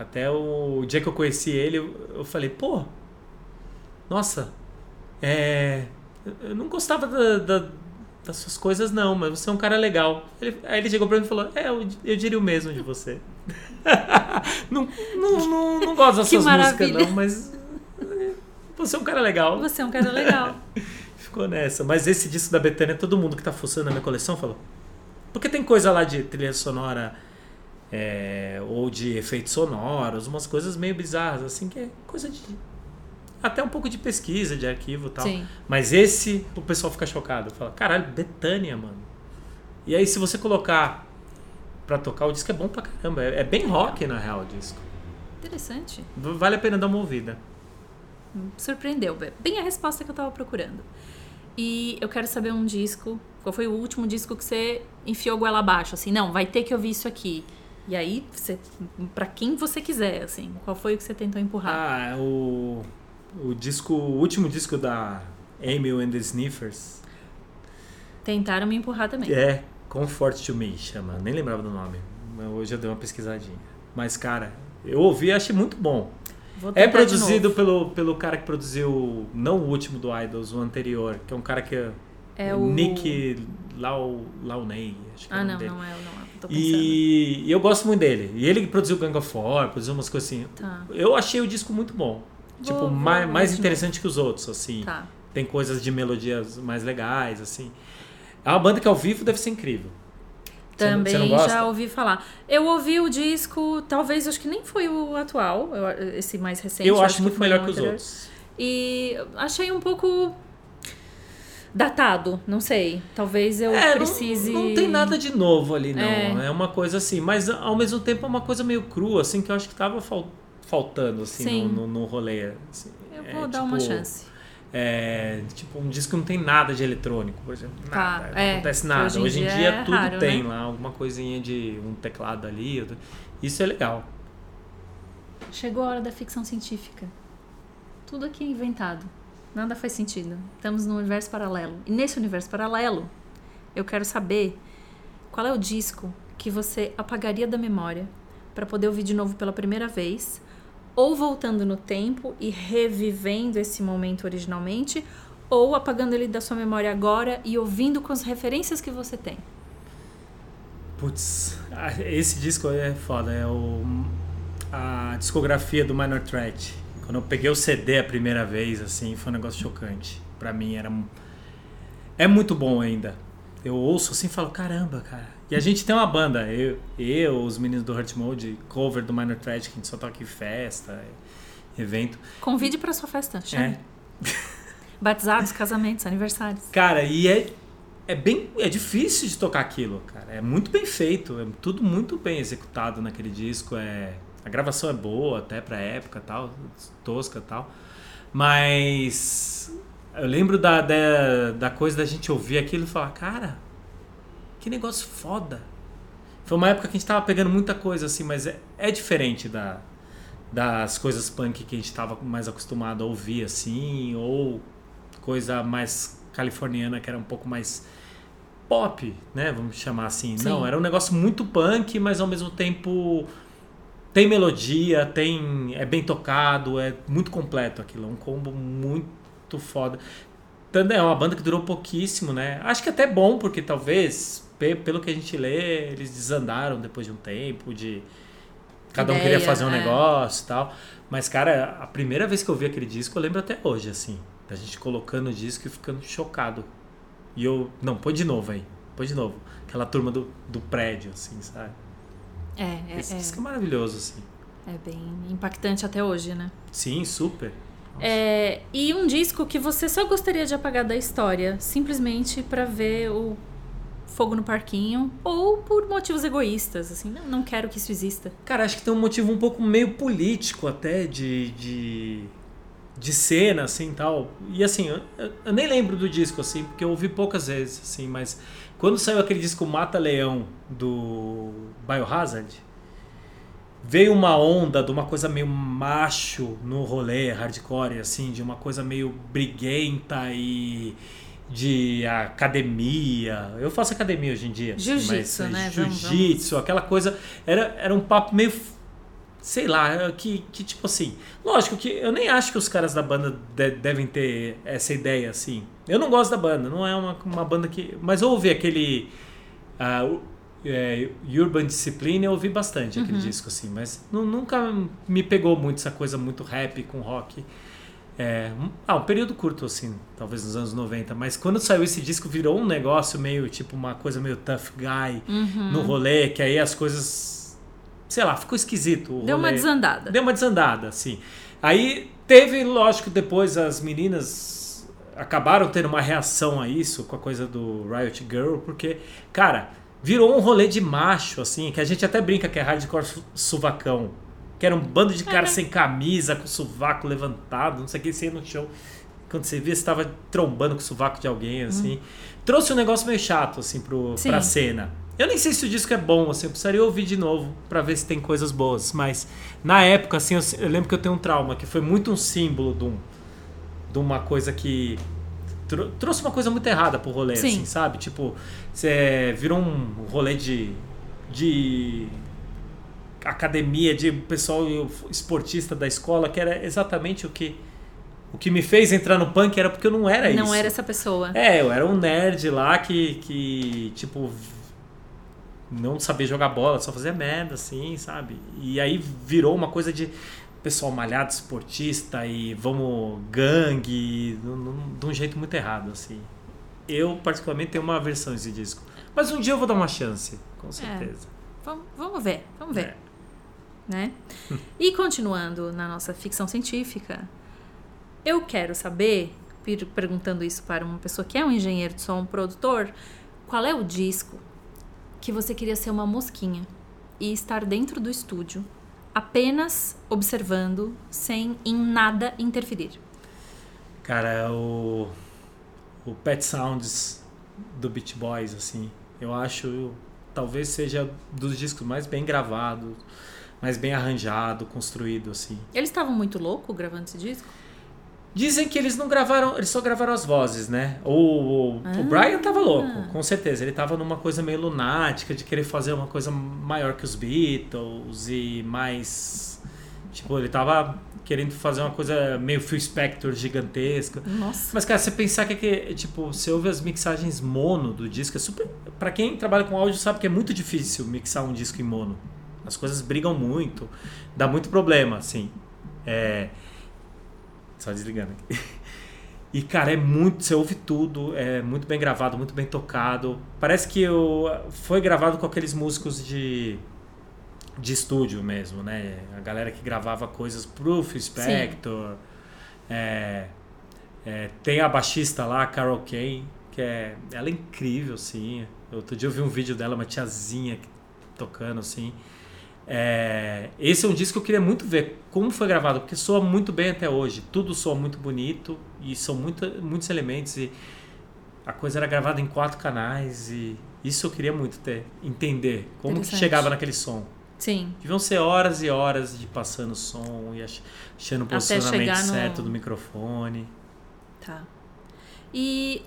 Até o dia que eu conheci ele, eu, falei, pô, nossa, é, eu- não gostava da- da- das suas coisas, não, mas você é um cara legal. Ele- aí ele chegou pra mim e falou, é, eu, eu diria o mesmo de você. não, não, não, não gosto das Que suas músicas, maravilha. não, mas é, você é um cara legal. Você é um cara legal. Ficou nessa. Mas esse disco da Betânia, todo mundo que tá fuçando na minha coleção falou. Porque tem coisa lá de trilha sonora é, ou de efeitos sonoros, umas coisas meio bizarras, assim, que é coisa de. Até um pouco de pesquisa, de arquivo e tal. Sim. Mas esse, o pessoal fica chocado. Fala, caralho, Betânia, mano. E aí, se você colocar pra tocar, o disco é bom pra caramba. É, é bem rock, na real, o disco. Interessante. Vale a pena dar uma ouvida. Surpreendeu. Bem a resposta que eu tava procurando. E eu quero saber um disco. Qual foi o último disco que você enfiou goela abaixo? Assim, não, vai ter que ouvir isso aqui. E aí, você, pra quem você quiser, assim, qual foi o que você tentou empurrar? Ah, o, o disco, o último disco da Emil and the Sniffers Tentaram me empurrar também. é Comfort to Me, chama. Nem lembrava do nome. mas Hoje eu dei uma pesquisadinha. Mas, cara, eu ouvi e achei muito bom. É produzido pelo, pelo cara que produziu, não o último do Idols, o anterior, que é um cara que é, É o... Nick Lau, Launay, acho que é Ah, o nome não, dele. não é, não é. Tô pensando. E, e eu gosto muito dele. E ele produziu Gang of Four, produziu umas coisas assim. Tá, Eu achei o disco muito bom. Vou- tipo, vou mais, mais interessante que os outros, assim. tá. Tem coisas de melodias mais legais, assim. É uma banda que ao vivo deve ser incrível. Também já ouvi falar. Eu ouvi o disco, talvez, acho que nem foi o atual, esse mais recente. Eu acho muito foi melhor que os outros. E achei um pouco datado, não sei. Talvez eu É, não- precise. Não, tem nada de novo ali, não. É. É. uma coisa assim, mas ao mesmo tempo é uma coisa meio crua, assim, que eu acho que tava fal- faltando, assim, Sim. no, no, no rolê. assim. Eu É, vou dar uma tipo, chance. É, tipo, um disco que não tem nada de eletrônico, por exemplo. Tá, Nada, é, não acontece que nada. hoje em Hoje em dia dia, é tudo raro, tem né? lá, alguma coisinha de um teclado ali. outro- Isso é legal. Chegou a hora da ficção científica. Tudo aqui é inventado. Nada faz sentido. Estamos num universo paralelo. E nesse universo paralelo, eu quero saber qual é o disco que você apagaria da memória para poder ouvir de novo pela primeira vez, ou voltando no tempo e revivendo esse momento originalmente, ou apagando ele da sua memória agora e ouvindo com as referências que você tem. Putz, ah, esse disco é foda, é o, a discografia do Minor Threat. Quando eu peguei o CD a primeira vez, assim, foi um negócio chocante. Pra mim era. É muito bom ainda. Eu ouço assim e falo, caramba, cara. E a gente tem uma banda, eu, eu os meninos do Hurt Mode, cover do Minor Threat, que a gente só toca em festa, evento. Convide pra sua festa, chame. É. Batizados, casamentos, aniversários. Cara, e é, é bem. É difícil de tocar aquilo, cara. É muito bem feito, é tudo muito bem executado naquele disco. É, a gravação é boa até pra época tal, tosca tal. Mas eu lembro da, da, da coisa da gente ouvir aquilo e falar, cara, que negócio foda. Foi uma época que a gente tava pegando muita coisa assim, mas é, é diferente da, das coisas punk que a gente tava mais acostumado a ouvir assim, ou coisa mais californiana que era um pouco mais pop, né? Vamos chamar assim. Sim. Não, era um negócio muito punk, mas ao mesmo tempo tem melodia, tem é bem tocado, é muito completo aquilo, é um combo muito foda. Tanto é uma banda que durou pouquíssimo, né? Acho que até bom, porque talvez, pe- pelo que a gente lê, eles desandaram depois de um tempo, de cada um Ideia, queria fazer um é. negócio e tal. Mas, cara, a primeira vez que eu vi aquele disco, eu lembro até hoje, assim, da gente colocando o disco e ficando chocado. E eu, não, põe de novo aí, põe de novo. Aquela turma do, do prédio, assim, sabe? É, é, Esse é, disco é maravilhoso, assim. é bem impactante até hoje, né? Sim, super. É, e um disco que você só gostaria de apagar da história, simplesmente pra ver o fogo no parquinho, ou por motivos egoístas, assim, não, não quero que isso exista. Cara, acho que tem um motivo um pouco meio político até de, de, de cena, assim, tal. E assim, eu, eu- eu nem lembro do disco, assim, porque eu ouvi poucas vezes, assim, mas quando saiu aquele disco Mata Leão do Biohazard, veio uma onda de uma coisa meio macho no rolê hardcore, assim, de uma coisa meio briguenta e de academia. Eu faço academia hoje em dia. Jiu-jitsu, mas, né? Jiu-jitsu, aquela coisa. Era, era um papo meio. Sei lá, que, que tipo assim. Lógico que eu nem acho que os caras da banda de- devem ter essa ideia assim. Eu não gosto da banda, não é uma, uma banda que. Mas eu ouvi aquele. o- é, Urban Discipline, eu ouvi bastante aquele disco assim, mas nu- nunca me pegou muito essa coisa muito rap com rock. É, ah, um período curto, assim, talvez nos anos 90. Mas quando saiu esse disco, virou um negócio meio, tipo, uma coisa meio tough guy Uhum. no rolê, que aí as coisas. Sei lá, ficou esquisito. o Deu uma desandada. Deu uma desandada, assim. Aí teve, lógico, depois as meninas acabaram tendo uma reação a isso com a coisa do Riot Girl, porque, cara, virou um rolê de macho, assim, que a gente até brinca que é hardcore su- suvacão. Que era um bando de caras sem camisa, com o sovaco levantado, não sei o que, você ia no show. Quando você via, você tava trombando com o sovaco de alguém, assim. Trouxe um negócio meio chato, assim, pro, Sim. pra cena. Eu nem sei se o disco é bom, assim, eu precisaria ouvir de novo pra ver se tem coisas boas. Mas na época, assim, eu, eu lembro que eu tenho um trauma, que foi muito um símbolo de, um, de uma coisa que tro- trouxe uma coisa muito errada pro rolê, Sim. assim, sabe? Tipo, você virou um rolê de. de academia, de pessoal esportista da escola, que era exatamente o que. O que me fez entrar no punk era porque eu não era isso. Não era essa pessoa. É, eu era um nerd lá que, que tipo, não sabia jogar bola, só fazia merda, assim, sabe? E aí virou uma coisa de pessoal malhado, esportista e vamos gangue, de um jeito muito errado, assim. Eu, particularmente, tenho uma aversão a esse disco. Mas um dia eu vou dar uma chance, com certeza. Vamos, vamos ver, vamos ver. É. Né? E continuando na nossa ficção científica, eu quero saber, per- perguntando isso para uma pessoa que é um engenheiro de som, um produtor, qual é o disco que você queria ser uma mosquinha e estar dentro do estúdio, apenas observando, sem em nada interferir? Cara, o, o Pet Sounds do Beach Boys, assim, eu acho, talvez seja dos discos mais bem gravados, mais bem arranjado, construído, assim. Eles estavam muito loucos gravando esse disco? Dizem que eles não gravaram, eles só gravaram as vozes, né? O, o, o Ah. Brian tava louco, com certeza. Ele tava numa coisa meio lunática, de querer fazer uma coisa maior que os Beatles e mais. Tipo, ele tava querendo fazer uma coisa meio Phil Spector gigantesca. Nossa. Mas, cara, você pensar que, é que tipo, você ouve as mixagens mono do disco, é super. Pra quem trabalha com áudio sabe que é muito difícil mixar um disco em mono. As coisas brigam muito, dá muito problema, assim. É. Só desligando aqui. E, cara, é muito. Você ouve tudo, é muito bem gravado, muito bem tocado. Parece que o, foi gravado com aqueles músicos de. de estúdio mesmo, né? A galera que gravava coisas pro Spector. É, é, tem a baixista lá, a Carol Kane, que é. Ela é incrível, assim. Outro dia eu vi um vídeo dela, uma tiazinha tocando, assim. É, esse é um disco que eu queria muito ver como foi gravado, porque soa muito bem até hoje. Tudo soa muito bonito e são muito, muitos elementos. E a coisa era gravada em quatro canais e isso eu queria muito ter, entender como que chegava naquele som. Sim. Deviam ser horas e horas de passando som e ach- achando o posicionamento no- certo do microfone. Tá. E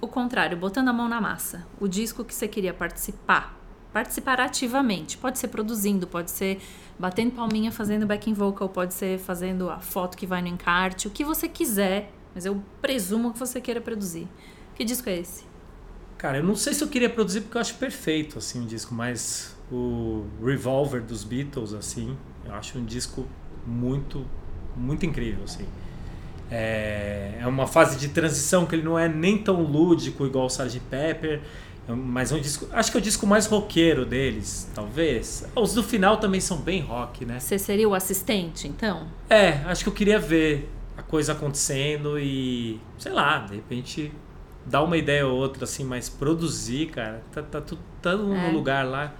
o contrário, botando a mão na massa. O disco que você queria participar. Participar ativamente. Pode ser produzindo, pode ser batendo palminha fazendo backing vocal, pode ser fazendo a foto que vai no encarte, o que você quiser. Mas eu presumo que você queira produzir. Que disco é esse? Cara, eu não sei se eu queria produzir porque eu acho perfeito assim o disco, mas o Revolver dos Beatles assim, eu acho um disco muito muito incrível assim. É, é uma fase de transição que ele não é nem tão lúdico igual o Sgt. Pepper, um- mas é um disco, acho que é o disco mais roqueiro deles, talvez. Os do final também são bem rock, né? Você seria o assistente, então? É, acho que eu queria ver a coisa acontecendo e, sei lá, de repente dar uma ideia ou outra, assim, mas produzir, cara, tá, tá tudo É. no lugar lá.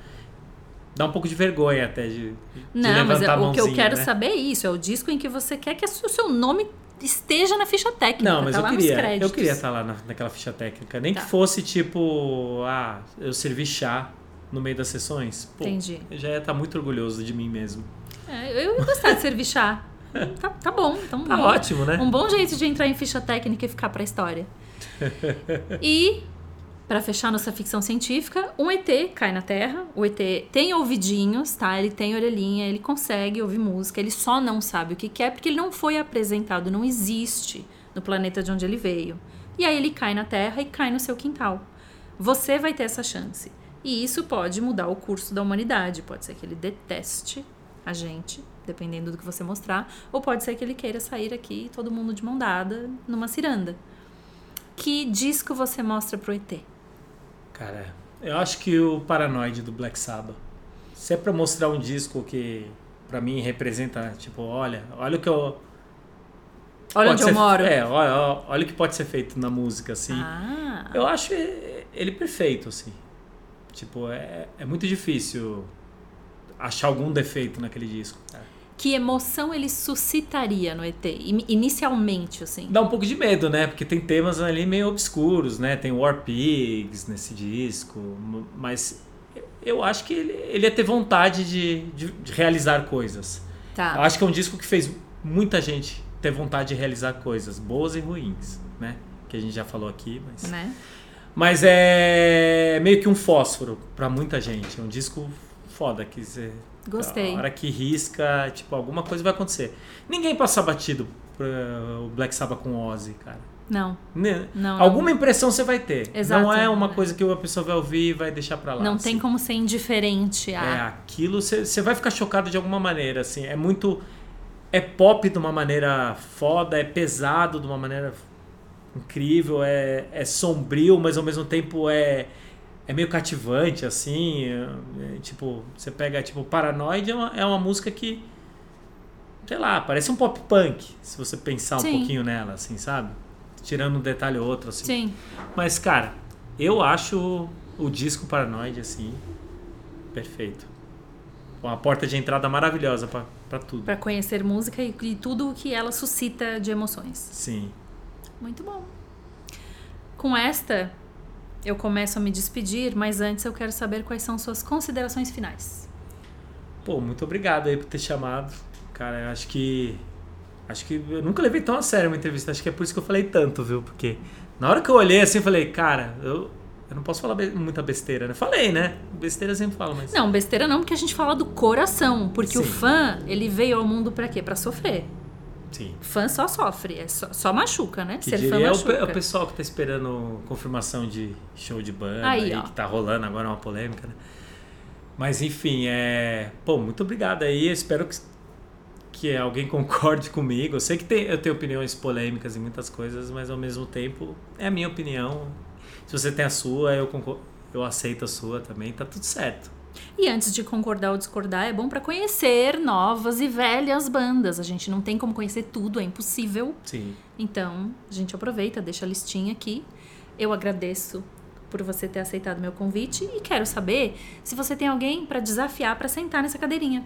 Dá um pouco de vergonha até de, de Não, mas é- o que eu quero né? saber é isso. É o disco em que você quer que o seu nome esteja na ficha técnica. Não, mas tá eu queria, eu queria estar lá na- naquela ficha técnica. Nem Tá. que fosse tipo, ah, eu servi chá no meio das sessões. Pô, Entendi. Eu já ia estar muito orgulhoso de mim mesmo. É, eu ia gostar de servir chá. Tá, tá bom. Então, Tá bom. ótimo, né? Um bom jeito de entrar em ficha técnica e ficar pra história. E, pra fechar nossa ficção científica, um ET cai na Terra. O ET tem ouvidinhos, tá? Ele tem orelhinha, ele consegue ouvir música, ele só não sabe o que quer porque ele não foi apresentado, não existe no planeta de onde ele veio. E aí ele cai na Terra e cai no seu quintal. Você vai ter essa chance. E isso pode mudar o curso da humanidade. Pode ser que ele deteste a gente, dependendo do que você mostrar, ou pode ser que ele queira sair aqui todo mundo de mão dada numa ciranda. Que disco você mostra pro ET? Cara, eu acho que o Paranoid do Black Sabbath. Se é pra mostrar um disco que pra mim representa, tipo, olha, olha o que eu. Olha onde ser- eu moro. É, olha, olha, olha o que pode ser feito na música, assim. Ah, Eu acho ele perfeito, assim. Tipo, é, é muito difícil achar algum defeito naquele disco. Que emoção ele suscitaria no ET? In- Inicialmente, assim. Dá um pouco de medo, né? Porque tem temas ali meio obscuros, né? Tem War Pigs nesse disco, mas eu acho que ele, ele ia ter vontade de, de- de realizar coisas. Eu Tá. acho que é um disco que fez muita gente ter vontade de realizar coisas, boas e ruins, né? Que a gente já falou aqui, mas... Né? Mas é meio que um fósforo pra muita gente. É um disco foda que você... Gostei. A hora que risca, tipo, alguma coisa vai acontecer. Ninguém passa batido pra o Black Sabbath com Ozzy, cara. Não, Né? não. Alguma impressão você vai ter. Exato. Não é uma coisa que a pessoa vai ouvir e vai deixar pra lá. Não assim. tem como ser indiferente a. É, aquilo você você vai ficar chocado de alguma maneira, assim. É muito. É pop de uma maneira foda, é pesado de uma maneira incrível, é, é sombrio, mas ao mesmo tempo é, é meio cativante, assim. é- é, tipo, você pega, tipo, Paranoid é uma, é uma música que. Sei lá, parece um pop punk, se você pensar um Sim. pouquinho nela, assim, sabe? Tirando um detalhe ou outro, assim. Sim. Mas, cara, eu acho o disco Paranoid, assim, perfeito. Uma porta de entrada maravilhosa pra, pra tudo. Pra conhecer música e, e tudo o que ela suscita de emoções. Sim. Muito bom. Com esta, eu começo a me despedir, mas antes eu quero saber quais são suas considerações finais. Pô, muito obrigado aí por ter chamado. Cara, eu acho que Acho que eu nunca levei tão a sério uma entrevista. Acho que é por isso que eu falei tanto, viu? Porque na hora que eu olhei assim, eu falei, cara, eu, eu não posso falar be- muita besteira, né? Falei, né? Besteira eu sempre falo, mas. Não, besteira não, porque a gente fala do coração. Porque o Sim. fã, ele veio ao mundo pra quê? Pra sofrer. Sim. Fã só sofre, é só, só machuca, né? Que Ser fã diria é o, machuca. o pessoal que tá esperando confirmação de show de banda Aí, aí, que tá rolando agora uma polêmica, né? Mas enfim, é. Pô, muito obrigado aí. Eu espero que, que alguém concorde comigo. Eu sei que tem, eu tenho opiniões polêmicas em muitas coisas, mas ao mesmo tempo é a minha opinião. Se você tem a sua, eu, eu aceito a sua também, tá tudo certo. E antes de concordar ou discordar, é bom pra conhecer novas e velhas bandas. A gente não tem como conhecer tudo, é impossível. Sim. Então, a gente aproveita, deixa a listinha aqui. Eu agradeço por você ter aceitado meu convite e quero saber se você tem alguém pra desafiar pra sentar nessa cadeirinha.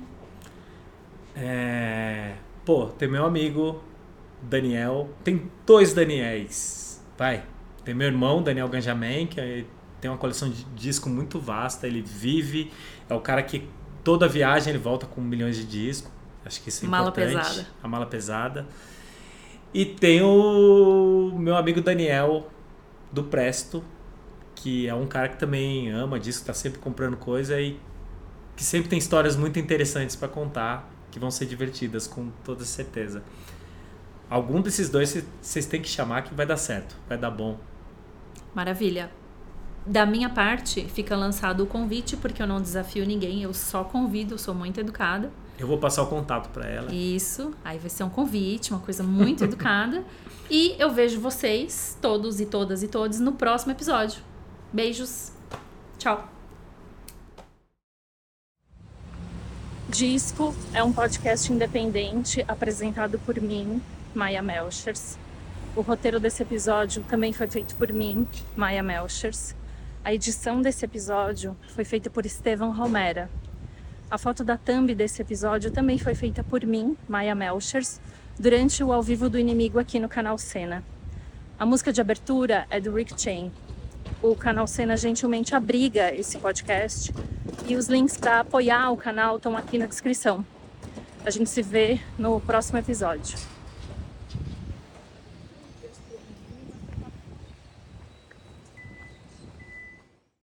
É... Pô, tem meu amigo Daniel. Tem dois Daniels. Vai. Tem meu irmão, Daniel Ganjamin, que é- tem uma coleção de disco muito vasta. Ele vive. É o cara que toda viagem ele volta com milhões de discos. Acho que isso é Mala importante. pesada. A mala pesada. E tem o meu amigo Daniel do Presto, que é um cara que também ama disco, tá sempre comprando coisa e que sempre tem histórias muito interessantes para contar, que vão ser divertidas, com toda certeza. Algum desses dois cê- vocês têm que chamar que vai dar certo, vai dar bom. Maravilha. Da minha parte, fica lançado o convite, porque eu não desafio ninguém, eu só convido, eu sou muito educada. Eu vou passar o contato para ela. Isso, aí vai ser um convite, uma coisa muito educada. E eu vejo vocês, todos e todas e todos, no próximo episódio. Beijos. Tchau. Disco é um podcast independente apresentado por mim, Maia Melchers. O roteiro desse episódio também foi feito por mim, Maia Melchers. A edição desse episódio foi feita por Estevam Romera. A foto da thumb desse episódio também foi feita por mim, Maia Melchers, durante o ao vivo do inimigo aqui no canal Cena. A música de abertura é do Rick Chain. O canal Cena gentilmente abriga esse podcast e os links para apoiar o canal estão aqui na descrição. A gente se vê no próximo episódio.